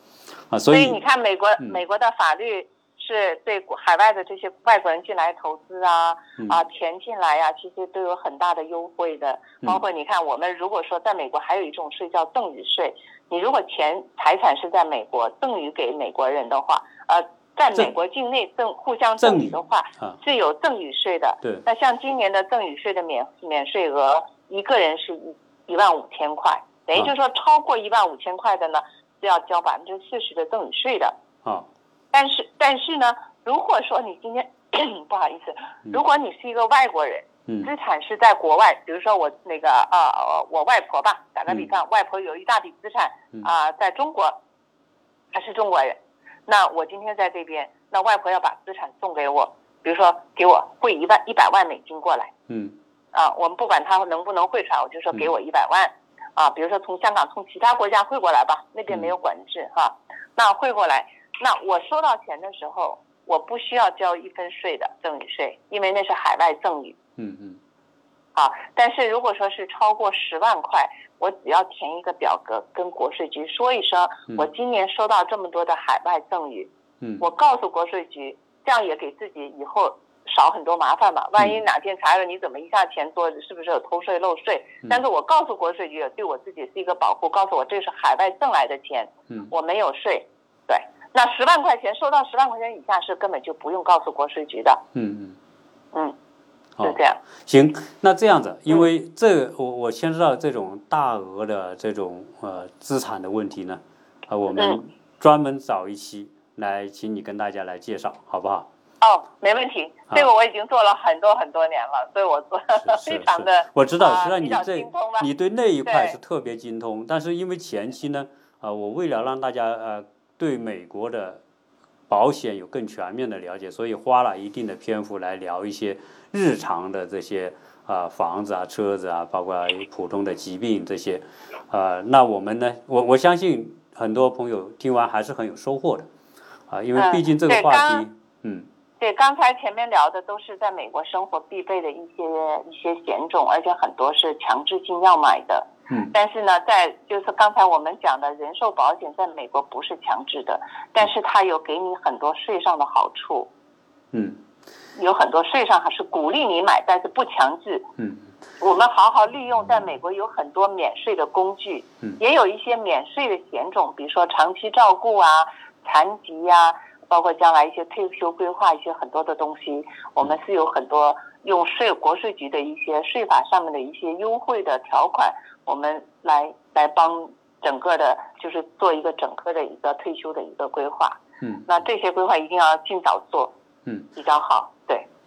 [SPEAKER 1] 啊，所以
[SPEAKER 2] 你看美国、
[SPEAKER 1] 嗯。
[SPEAKER 2] 美国的法律是对国海外的这些外国人进来投资啊、
[SPEAKER 1] 嗯。
[SPEAKER 2] 啊钱进来呀、其实都有很大的优惠的。
[SPEAKER 1] 嗯。
[SPEAKER 2] 包括你看，我们如果说在美国还有一种税叫赠与税，你如果钱财产是在美国赠与给美国人的话，呃，在美国境内赠互相赠与的话，
[SPEAKER 1] 啊，
[SPEAKER 2] 是有赠与税的。
[SPEAKER 1] 对，
[SPEAKER 2] 那像今年的赠与税的免免税额，一个人是一一万五千块，等于就是说超过一万五千块的呢，是要交百分之四十的赠与税的。
[SPEAKER 1] 啊，
[SPEAKER 2] 但是但是呢，如果说你今天 不好意思，如果你是一个外国人，
[SPEAKER 1] 嗯
[SPEAKER 2] 资产是在国外，比如说我那个呃我外婆吧，打个比方，外婆有一大笔资产
[SPEAKER 1] 嗯。
[SPEAKER 2] 啊、在中国，她是中国人，那我今天在这边，那外婆要把资产送给我，比如说给我汇一万一百万美金过来
[SPEAKER 1] 嗯。
[SPEAKER 2] 啊，我们不管他能不能汇出来，我就说给我一百万啊，比如说从香港从其他国家汇过来吧，那边没有管制哈、那汇过来，那我收到钱的时候，我不需要交一分税的赠与税，因为那是海外赠与。
[SPEAKER 1] 嗯嗯
[SPEAKER 2] 好，但是如果说是超过十万块，我只要填一个表格，跟国税局说一声，
[SPEAKER 1] 嗯
[SPEAKER 2] 我今年收到这么多的海外赠与，
[SPEAKER 1] 嗯，
[SPEAKER 2] 我告诉国税局，这样也给自己以后少很多麻烦吧。万一哪天查了你怎么一下钱多，是不是有偷税漏税？
[SPEAKER 1] 嗯
[SPEAKER 2] 但是我告诉国税局，对我自己是一个保护，告诉我这是海外挣来的钱，
[SPEAKER 1] 嗯
[SPEAKER 2] 我没有税。对，那十万块钱收到十万块钱以下是根本就不用告诉国税局的。
[SPEAKER 1] 嗯嗯，
[SPEAKER 2] 嗯，
[SPEAKER 1] 好
[SPEAKER 2] 是这样。
[SPEAKER 1] 行，那这样子，因为这我我牵涉到这种大额的这种呃资产的问题呢，啊，我们
[SPEAKER 2] 嗯
[SPEAKER 1] 专门找一期来，请你跟大家来介绍，好不好？
[SPEAKER 2] 哦，没问题，
[SPEAKER 1] 啊
[SPEAKER 2] 这个我已经做了很多很多年了，所以我做 非常的
[SPEAKER 1] 我知道，
[SPEAKER 2] 啊
[SPEAKER 1] 实际上你这你对那一块是特别精通，但是因为前期呢，啊、我为了让大家呃对美国的保险有更全面的了解，所以花了一定的篇幅来聊一些日常的这些啊、房子啊、车子啊，包括普通的疾病这些，啊，那我们呢，我我相信很多朋友听完还是很有收获的，啊、因为
[SPEAKER 2] 嗯
[SPEAKER 1] 毕竟这个话题，嗯。
[SPEAKER 2] 对，刚才前面聊的都是在美国生活必备的一些一些险种，而且很多是强制性要买的。
[SPEAKER 1] 嗯。
[SPEAKER 2] 但是呢，在就是刚才我们讲的人寿保险，在美国不是强制的，但是它有给你很多税上的好处，
[SPEAKER 1] 嗯
[SPEAKER 2] 有很多税上还是鼓励你买，但是不强制。
[SPEAKER 1] 嗯
[SPEAKER 2] 我们好好利用，在美国有很多免税的工具，
[SPEAKER 1] 嗯
[SPEAKER 2] 也有一些免税的险种，比如说长期照顾啊、残疾呀、包括将来一些退休规划一些很多的东西，我们是有很多用税国税局的一些税法上面的一些优惠的条款，我们来来帮整个的，就是做一个整个的一个退休的一个规划。
[SPEAKER 1] 嗯
[SPEAKER 2] 那这些规划一定要尽早做，
[SPEAKER 1] 嗯。
[SPEAKER 2] 比较好。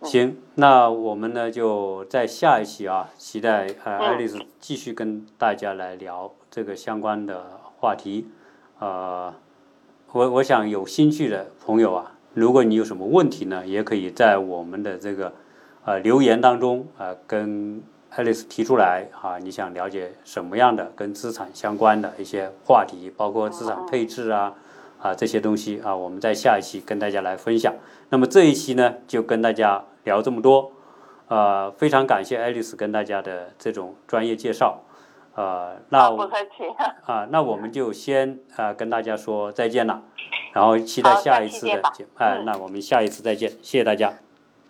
[SPEAKER 1] 行，那我们呢就在下一期啊，期待呃
[SPEAKER 2] 嗯
[SPEAKER 1] 爱丽丝继续跟大家来聊这个相关的话题。呃，我我想有兴趣的朋友啊，如果你有什么问题呢，也可以在我们的这个呃留言当中啊、呃跟爱丽丝提出来啊，你想了解什么样的跟资产相关的一些话题，包括资产配置啊。啊，这些东西啊，我们在下一期跟大家来分享。那么这一期呢，就跟大家聊这么多。呃，非常感谢爱丽丝跟大家的这种专业介绍。呃，那我
[SPEAKER 2] 不客气。
[SPEAKER 1] 啊，那我们就先啊、跟大家说再见了，然后期待下一次的哎、
[SPEAKER 2] 嗯
[SPEAKER 1] 那我们下一次再见，谢谢大家。